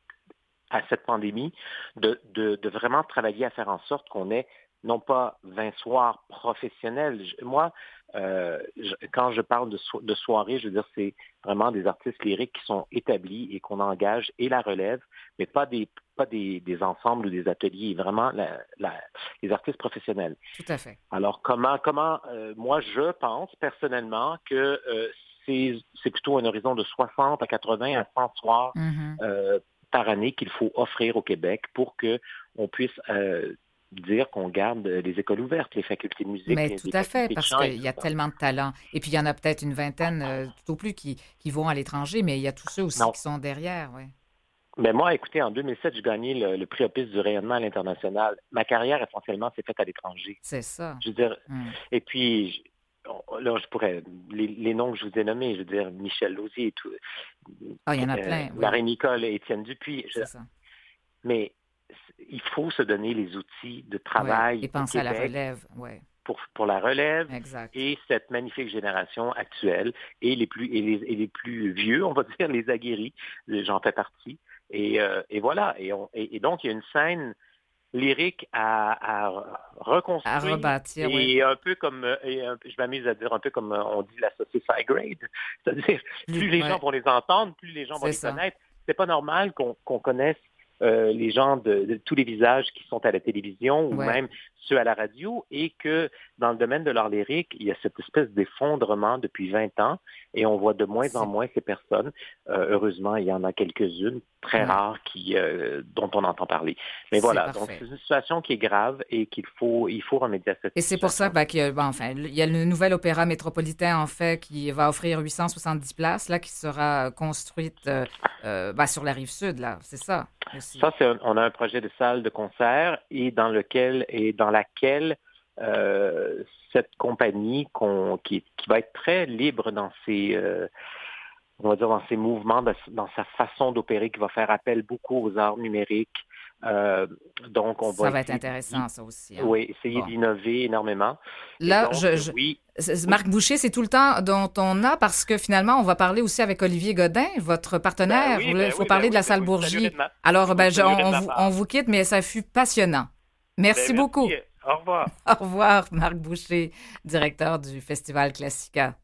S7: à cette pandémie de, de, de vraiment travailler à faire en sorte qu'on ait non pas 20 soirs professionnels. Moi, euh, je- quand je parle de, so- de soirée, je veux dire, c'est vraiment des artistes lyriques qui sont établis et qu'on engage et la relève, mais pas des pas des, des ensembles ou des ateliers, vraiment la, la, les artistes professionnels.
S3: Tout à fait.
S7: Alors, comment, comment euh, moi, je pense personnellement que euh, c'est plutôt un horizon de 60 à 80 à 100 soirs
S3: Mhm.
S7: euh, par année qu'il faut offrir au Québec pour que on puisse euh, dire qu'on garde les écoles ouvertes, les facultés de musique.
S3: Mais
S7: les-
S3: tout à fait, parce qu'il y a tellement de talents. Et puis, il y en a peut-être une vingtaine, euh, tout au plus, qui, qui vont à l'étranger, mais il y a tous ceux aussi
S7: Non.
S3: qui sont derrière.
S7: Mais moi, écoutez, en 2007, j'ai gagné le, le prix Opus du rayonnement à l'international. Ma carrière, essentiellement, s'est faite à l'étranger.
S3: C'est ça.
S7: Je veux dire,
S3: Mm.
S7: Et puis, on- là, je pourrais, les, les noms que je vous ai nommés, je veux dire, Michel Lausier et tout.
S3: Ah, il y en a
S7: euh,
S3: plein, oui.
S7: Marie-Nicole et Étienne Dupuis. Je-
S3: ça.
S7: mais il faut se donner les outils de
S3: Ouais.
S7: travail
S3: Et penser à la relève, oui.
S7: pour, pour la relève
S3: Exact.
S7: et cette magnifique génération actuelle et les plus et les, et les plus vieux, on va dire les aguerris, j'en fais partie. Et, euh, et voilà. Et, on- et- et donc il y a une scène lyrique à, à reconstruire.
S3: À rebâtir,
S7: et
S3: oui.
S7: un peu comme, euh, et un peu- je m'amuse à dire un peu comme euh, on dit la société grade, [laughs] c'est-à-dire plus les
S3: Ouais.
S7: gens vont les entendre, plus les gens vont les
S3: ça.
S7: connaître. C'est pas normal qu'on qu'on connaisse euh, les gens de, de tous les visages qui sont à la télévision ou
S3: Ouais.
S7: même ceux à la radio et que dans le domaine de l'art lyrique, il y a cette espèce d'effondrement depuis 20 ans et on voit de moins en moins ces personnes. Euh, heureusement, il y en a quelques-unes très
S3: Ouais.
S7: rares qui, euh, dont on entend parler. Mais voilà,
S3: parfait.
S7: donc c'est une situation qui est grave et qu'il faut, il faut remédier à cette
S3: Et c'est pour ça
S7: situation.
S3: ben, qu'il y a, ben, enfin, il y a le nouvel opéra métropolitain, en fait, qui va offrir 870 places, là, qui sera construite euh, euh, ben, sur la rive sud, là. C'est ça
S7: Ça, c'est un- on a un projet de salle de concert et dans lequel et dans laquelle euh, cette compagnie qui, va être très libre dans ses euh, on va dire dans ses mouvements, dans sa façon d'opérer, qui va faire appel beaucoup aux arts numériques. Euh, donc, on
S3: ça
S7: va
S3: va être
S7: essayer
S3: intéressant, ça aussi. hein.
S7: Oui, essayer
S3: Bon.
S7: d'innover énormément.
S3: Là,
S7: donc,
S3: je, je-
S7: oui,
S3: Marc Boucher, c'est tout le temps dont on a parce que finalement, on va parler aussi avec Olivier Godin, votre partenaire.
S7: Ben oui,
S3: Vous-
S7: ben
S3: Il faut
S7: oui,
S3: parler
S7: ben
S3: de la salle Bourgie. Alors, ben, je- on, vous,
S7: Barre.
S3: on vous quitte, mais ça fut passionnant. Merci
S7: Ben,
S3: beaucoup.
S7: Au revoir. [laughs]
S3: Au revoir, Marc Boucher, directeur du Festival Classica.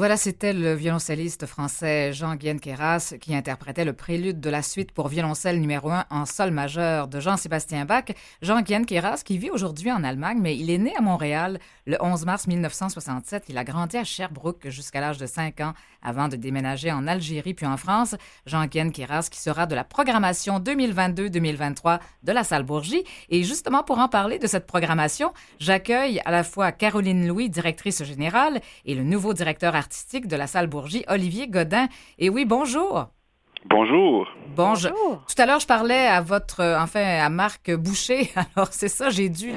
S3: Voilà, c'était le violoncelliste français Jean-Guen Queyras qui interprétait le prélude de la suite pour violoncelle numéro 1 en sol majeur de Jean-Sébastien Bach. Jean-Guen Queyras qui vit aujourd'hui en Allemagne, mais il est né à Montréal le 11 mars 1967. Il a grandi à Sherbrooke jusqu'à l'âge de 5 ans avant de déménager en Algérie puis en France. Jean-Guen Queyras qui sera de la programmation 2022-2023 de la salle Bourgie. Et justement, pour en parler de cette programmation, j'accueille à la fois Caroline Louis, directrice générale, et le nouveau directeur artistique de la salle Bourgie, Olivier Godin. Et oui, bonjour.
S8: Bonjour.
S3: Bon, je- tout à l'heure, je parlais à votre, euh, enfin, à Marc Boucher. [laughs] Alors, c'est ça, j'ai dû,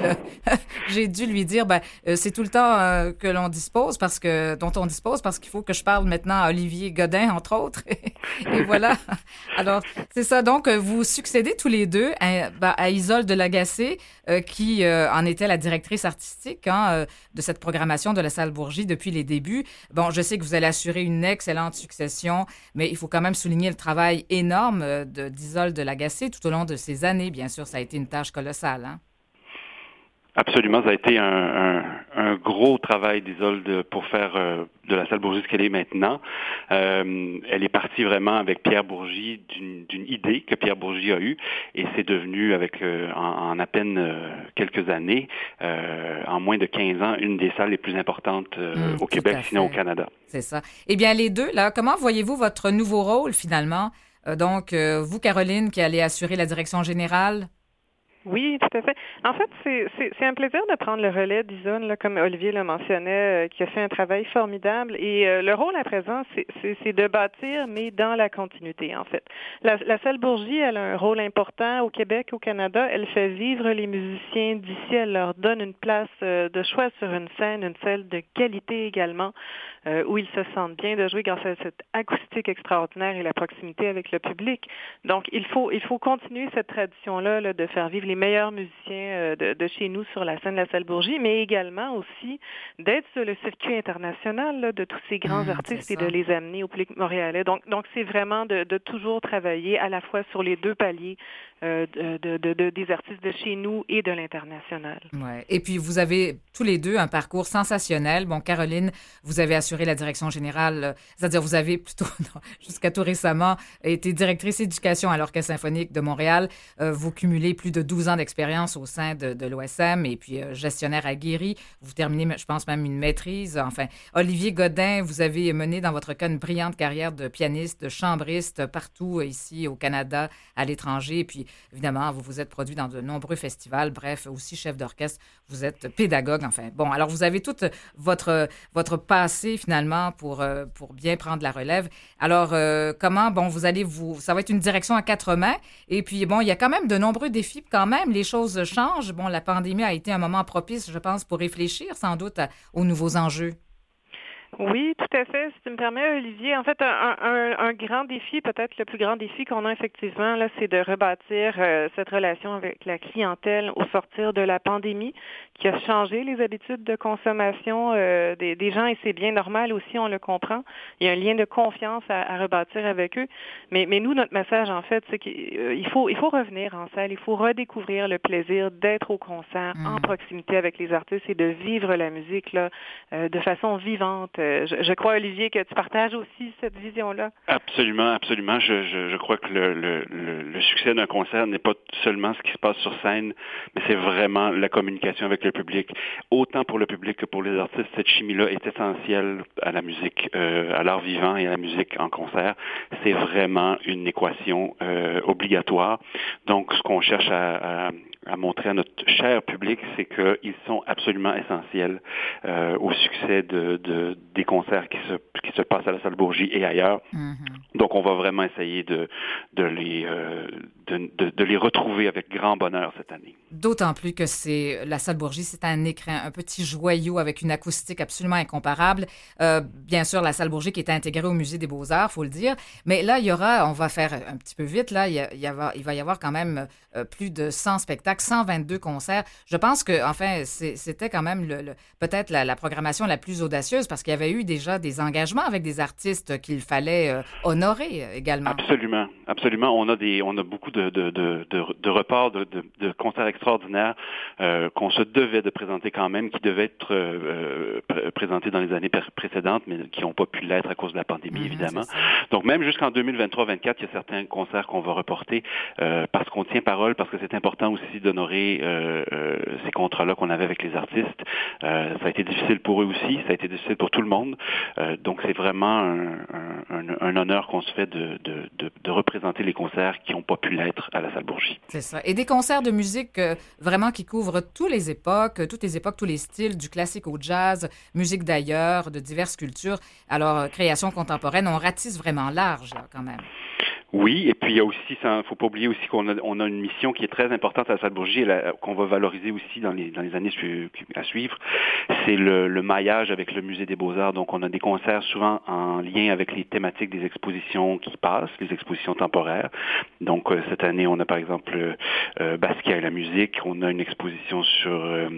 S3: [laughs] j'ai dû lui dire, ben, euh, c'est tout le temps euh, que l'on dispose parce que, dont on dispose parce qu'il faut que je parle maintenant à Olivier Godin, entre autres. [laughs] Et voilà. Alors, c'est ça. Donc, vous succédez tous les deux à, ben, à Isolde Lagacé, euh, qui euh, en était la directrice artistique hein, de cette programmation de la salle Bourgie depuis les débuts. Bon, je sais que vous allez assurer une excellente succession, mais il faut quand même souligner le travail énorme euh, de d'Isolde Lagacé tout au long de ces années. Bien sûr, ça a été une tâche colossale. Hein?
S8: Absolument, ça a été un, un, un gros travail d'Isolde pour faire euh, de la salle Bourgie ce qu'elle est maintenant. Euh, elle est partie vraiment avec Pierre Bourgie d'une d'une idée que Pierre Bourgie a eue et c'est devenu avec euh, en, en à peine euh, quelques années, euh, en moins de 15 ans, une des salles les plus importantes euh,
S3: Mm,
S8: au Québec, sinon au. Canada.
S3: C'est ça. Eh bien, les deux, là, comment voyez-vous votre nouveau rôle finalement? Euh, donc, euh, vous, Caroline, qui allez assurer la direction générale?
S9: Oui, tout à fait. En fait, c'est- un plaisir de prendre le relais d'Isone, là, comme Olivier le mentionnait, euh, qui a fait un travail formidable. Et euh, le rôle à présent, c'est- de bâtir, mais dans la continuité, en fait. La, la salle Bourgie, elle a un rôle important au Québec, au Canada. Elle fait vivre les musiciens d'ici. Elle leur donne une place euh, de choix sur une scène, une salle de qualité également, euh, où ils se sentent bien de jouer grâce à cette acoustique extraordinaire et la proximité avec le public. Donc, il faut, il faut continuer cette tradition-là là, de faire vivre les meilleurs musiciens euh, de, de chez nous sur la scène de la salle Bourgie, mais également aussi d'être sur le circuit international là, de tous ces grands
S3: Mmh,
S9: artistes et de les amener au public montréalais. Donc, donc c'est vraiment de, de toujours travailler à la fois sur les deux paliers euh, de, de- de- des artistes de chez nous et de l'international.
S3: Ouais. Et puis, vous avez tous les deux un parcours sensationnel. Bon, Caroline, vous avez assuré la direction générale, euh, c'est-à-dire vous avez plutôt, [laughs] jusqu'à tout récemment, été directrice éducation à l'Orchestre symphonique de Montréal. Euh, vous cumulez plus de 12 ans d'expérience au sein de, l'OSM et puis euh, gestionnaire aguerri. Vous terminez, je pense, même une maîtrise. Enfin, Olivier Godin, vous avez mené dans votre cas une brillante carrière de pianiste, de chambriste partout euh, ici au Canada, à l'étranger. Et puis, évidemment, vous vous êtes produit dans de nombreux festivals. Bref, aussi chef d'orchestre, vous êtes pédagogue. Enfin, bon, alors vous avez tout votre, votre passé finalement pour, euh, pour bien prendre la relève. Alors, euh, comment, bon, vous allez vous, ça va être une direction à quatre mains. Et puis, bon, il y a quand même de nombreux défis quand même. Les choses changent. Bon, la pandémie a été un moment propice, je pense, pour réfléchir sans doute aux nouveaux enjeux.
S9: Oui, tout à fait. Si tu me permets, Olivier, en fait, un, un, un grand défi, peut-être le plus grand défi qu'on a effectivement, là, c'est de rebâtir euh, cette relation avec la clientèle au sortir de la pandémie qui a changé les habitudes de consommation euh, des, des, gens et c'est bien normal aussi, on le comprend. Il y a un lien de confiance à, à rebâtir avec eux. Mais, mais nous, notre message, en fait, c'est qu'il faut, il faut revenir en salle, il faut redécouvrir le plaisir d'être au concert en proximité avec les artistes et de vivre la musique là, euh, de façon vivante. Euh, Je, je crois, Olivier, que tu partages aussi cette vision-là.
S8: Absolument, absolument. Je, je, je crois que le, le, le, le succès d'un concert n'est pas seulement ce qui se passe sur scène, mais c'est vraiment la communication avec le public. Autant pour le public que pour les artistes, cette chimie-là est essentielle à la musique, euh, à l'art vivant et à la musique en concert. C'est vraiment une équation euh, obligatoire. Donc, ce qu'on cherche à, à, à montrer à notre cher public, c'est qu'ils sont absolument essentiels euh, au succès de, de, des concerts qui se, qui se passent à la salle Bourgie et ailleurs.
S3: Mhm.
S8: Donc, on va vraiment essayer de, de, les, euh, de, les retrouver avec grand bonheur cette année.
S3: D'autant plus que c'est la salle Bourgie, c'est un écrin, un petit joyau avec une acoustique absolument incomparable. Euh, bien sûr, la salle Bourgie qui est intégrée au musée des Beaux-Arts, faut le dire. Mais là, il y aura, on va faire un petit peu vite, là, il, y a, il, y a, il va y avoir quand même plus de 100 spectacles, 122 concerts. Je pense que, enfin, c'était quand même le, le, peut-être la, la, programmation la plus audacieuse parce qu'il y avait eu déjà des engagements avec des artistes qu'il fallait euh, honorer également.
S8: Absolument, absolument. On a des, on a beaucoup de, de, de, de, de reports de, de, concerts extraordinaires euh, qu'on se devait de présenter quand même, qui devaient être euh, présentés dans les années précédentes, mais qui n'ont pas pu l'être à cause de la pandémie, mmh, évidemment. Donc même jusqu'en 2023-24, il y a certains concerts qu'on va reporter euh, parce qu'on tient parole, parce que c'est important aussi d'honorer euh, ces contrats-là qu'on avait avec les artistes. Euh, ça a été difficile pour eux aussi, ça a été difficile pour tout le monde. Euh, donc c'est vraiment un, honneur qu'on se fait de, représenter les concerts qui n'ont pas pu l'être à la salle Bourgie.
S3: C'est ça. Et des concerts de musique euh, vraiment qui couvrent toutes les époques, toutes les époques, tous les styles, du classique au jazz, musique d'ailleurs, de diverses cultures. Alors, euh, création contemporaine, on ratisse vraiment large là, quand même.
S8: Oui, et puis il y a aussi, il ne faut pas oublier aussi qu'on a, on a une mission qui est très importante à la salle Bourgie, qu'on va valoriser aussi dans les, dans les années su, à suivre. C'est le, le, maillage avec le Musée des Beaux-Arts. Donc on a des concerts souvent en lien avec les thématiques des expositions qui passent, les expositions temporaires. Donc euh, cette année, on a par exemple euh, Basquiat et la musique. On a une exposition sur, euh,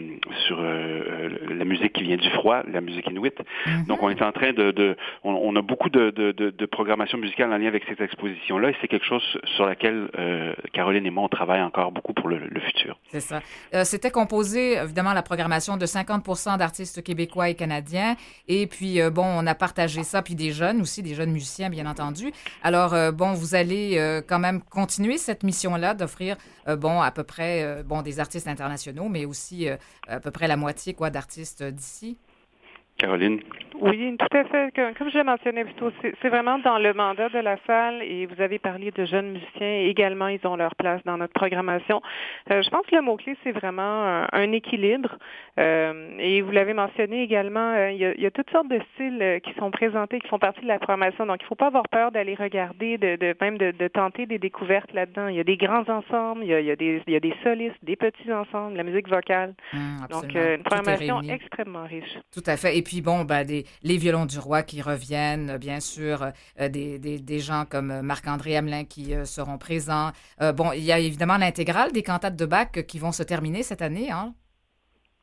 S8: sur la musique qui vient du froid, la musique inuit. Mm -hmm. Donc on est en train de... de on, on, a beaucoup de, de, de, de programmation musicale en lien avec cette exposition-là. C'est quelque chose sur laquelle euh, Caroline et moi, on travaille encore beaucoup pour le, futur.
S3: C'est ça. Euh, C'était composé, évidemment, la programmation de 50% d'artistes québécois et canadiens. Et puis, euh, bon, on a partagé ça, puis des jeunes aussi, des jeunes musiciens, bien entendu. Alors, bon, vous allez quand même continuer cette mission-là d'offrir, bon, à peu près, bon, des artistes internationaux, mais aussi à peu près la moitié, quoi, d'artistes d'ici.
S8: Caroline?
S9: Oui, tout à fait. Comme je l'ai mentionné plus tôt, c'est vraiment dans le mandat de la salle et vous avez parlé de jeunes musiciens également, ils ont leur place dans notre programmation. Euh, je pense que le mot-clé, c'est vraiment un, un équilibre. Euh, et vous l'avez mentionné également, euh, il, y a, il, y a, toutes sortes de styles qui sont présentés, qui font partie de la programmation. Donc, il ne faut pas avoir peur d'aller regarder, de, de même de, de, tenter des découvertes là-dedans. Il y a des grands ensembles, il y a, il y a, des, il y a des solistes, des petits ensembles, la musique vocale.
S3: Mmh,
S9: Donc, une programmation extrêmement riche.
S3: Tout à fait. Et puis, bon, ben, des, les violons du roi qui reviennent, bien sûr, euh, des, des, des, gens comme Marc-André Hamelin qui euh, seront présents. Euh, bon, il y a évidemment l'intégrale des cantates de Bach qui vont se terminer cette année. Hein?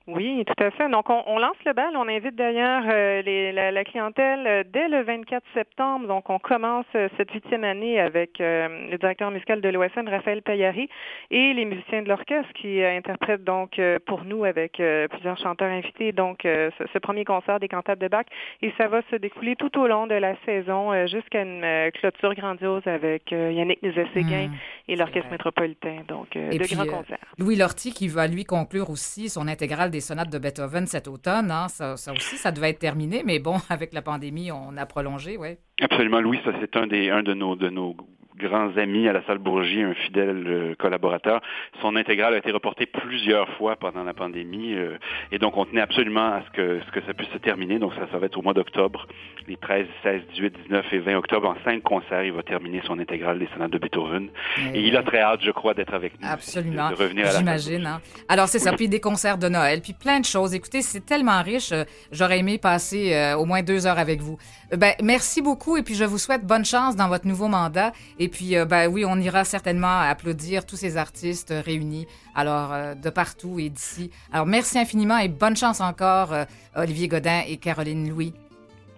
S9: Oui, tout à fait. Donc, on, on lance le bal. On invite d'ailleurs euh, la, la, clientèle euh, dès le 24 septembre. Donc, on commence euh, cette huitième année avec le directeur musical de l'OSN, Raphaël Payari, et les musiciens de l'orchestre qui interprètent donc pour nous avec plusieurs chanteurs invités. Donc, ce, ce, premier concert des cantates de Bach. Et ça va se découler tout au long de la saison jusqu'à une clôture grandiose avec Yannick Nézet-Séguin mmh, et l'Orchestre métropolitain. Donc, de grands concerts.
S3: Louis Lortie qui va lui conclure aussi son intégrale des sonates de Beethoven cet automne. Hein. Ça, aussi, ça devait être terminé, mais bon, [laughs] avec la pandémie, on a prolongé, oui.
S8: Absolument, Louis, ça c'est un des un de nos de nos grands amis à la salle Bourgie, un fidèle euh, collaborateur. Son intégrale a été reportée plusieurs fois pendant la pandémie euh, et donc on tenait absolument à ce que, ce que ça puisse se terminer. Donc ça, ça va être au mois d'octobre, les 13, 16, 18, 19 et 20 octobre. En cinq concerts, il va terminer son intégrale des sonates de Beethoven. Et il a très hâte, je crois, d'être avec nous.
S3: Absolument.
S8: De, de revenir à
S3: J'imagine. Hein? Alors, c'est ça. Puis des concerts de Noël, puis plein de choses. Écoutez, c'est tellement riche. euh, J'aurais aimé passer euh, au moins deux heures avec vous. Ben, merci beaucoup et puis je vous souhaite bonne chance dans votre nouveau mandat. Et puis, euh, ben oui, on ira certainement applaudir tous ces artistes réunis, alors euh, de partout et d'ici. Alors, merci infiniment et bonne chance encore, euh, Olivier Godin et Caroline Louis.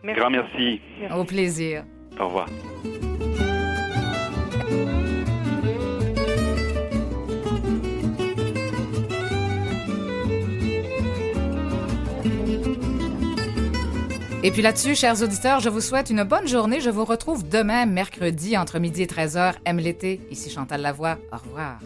S9: Merci.
S8: Grand merci.
S3: Au plaisir.
S8: Au revoir.
S3: Et puis là-dessus, chers auditeurs, je vous souhaite une bonne journée. Je vous retrouve demain, mercredi, entre midi et 13h. Aime l'été. Ici Chantal Lavoie. Au revoir.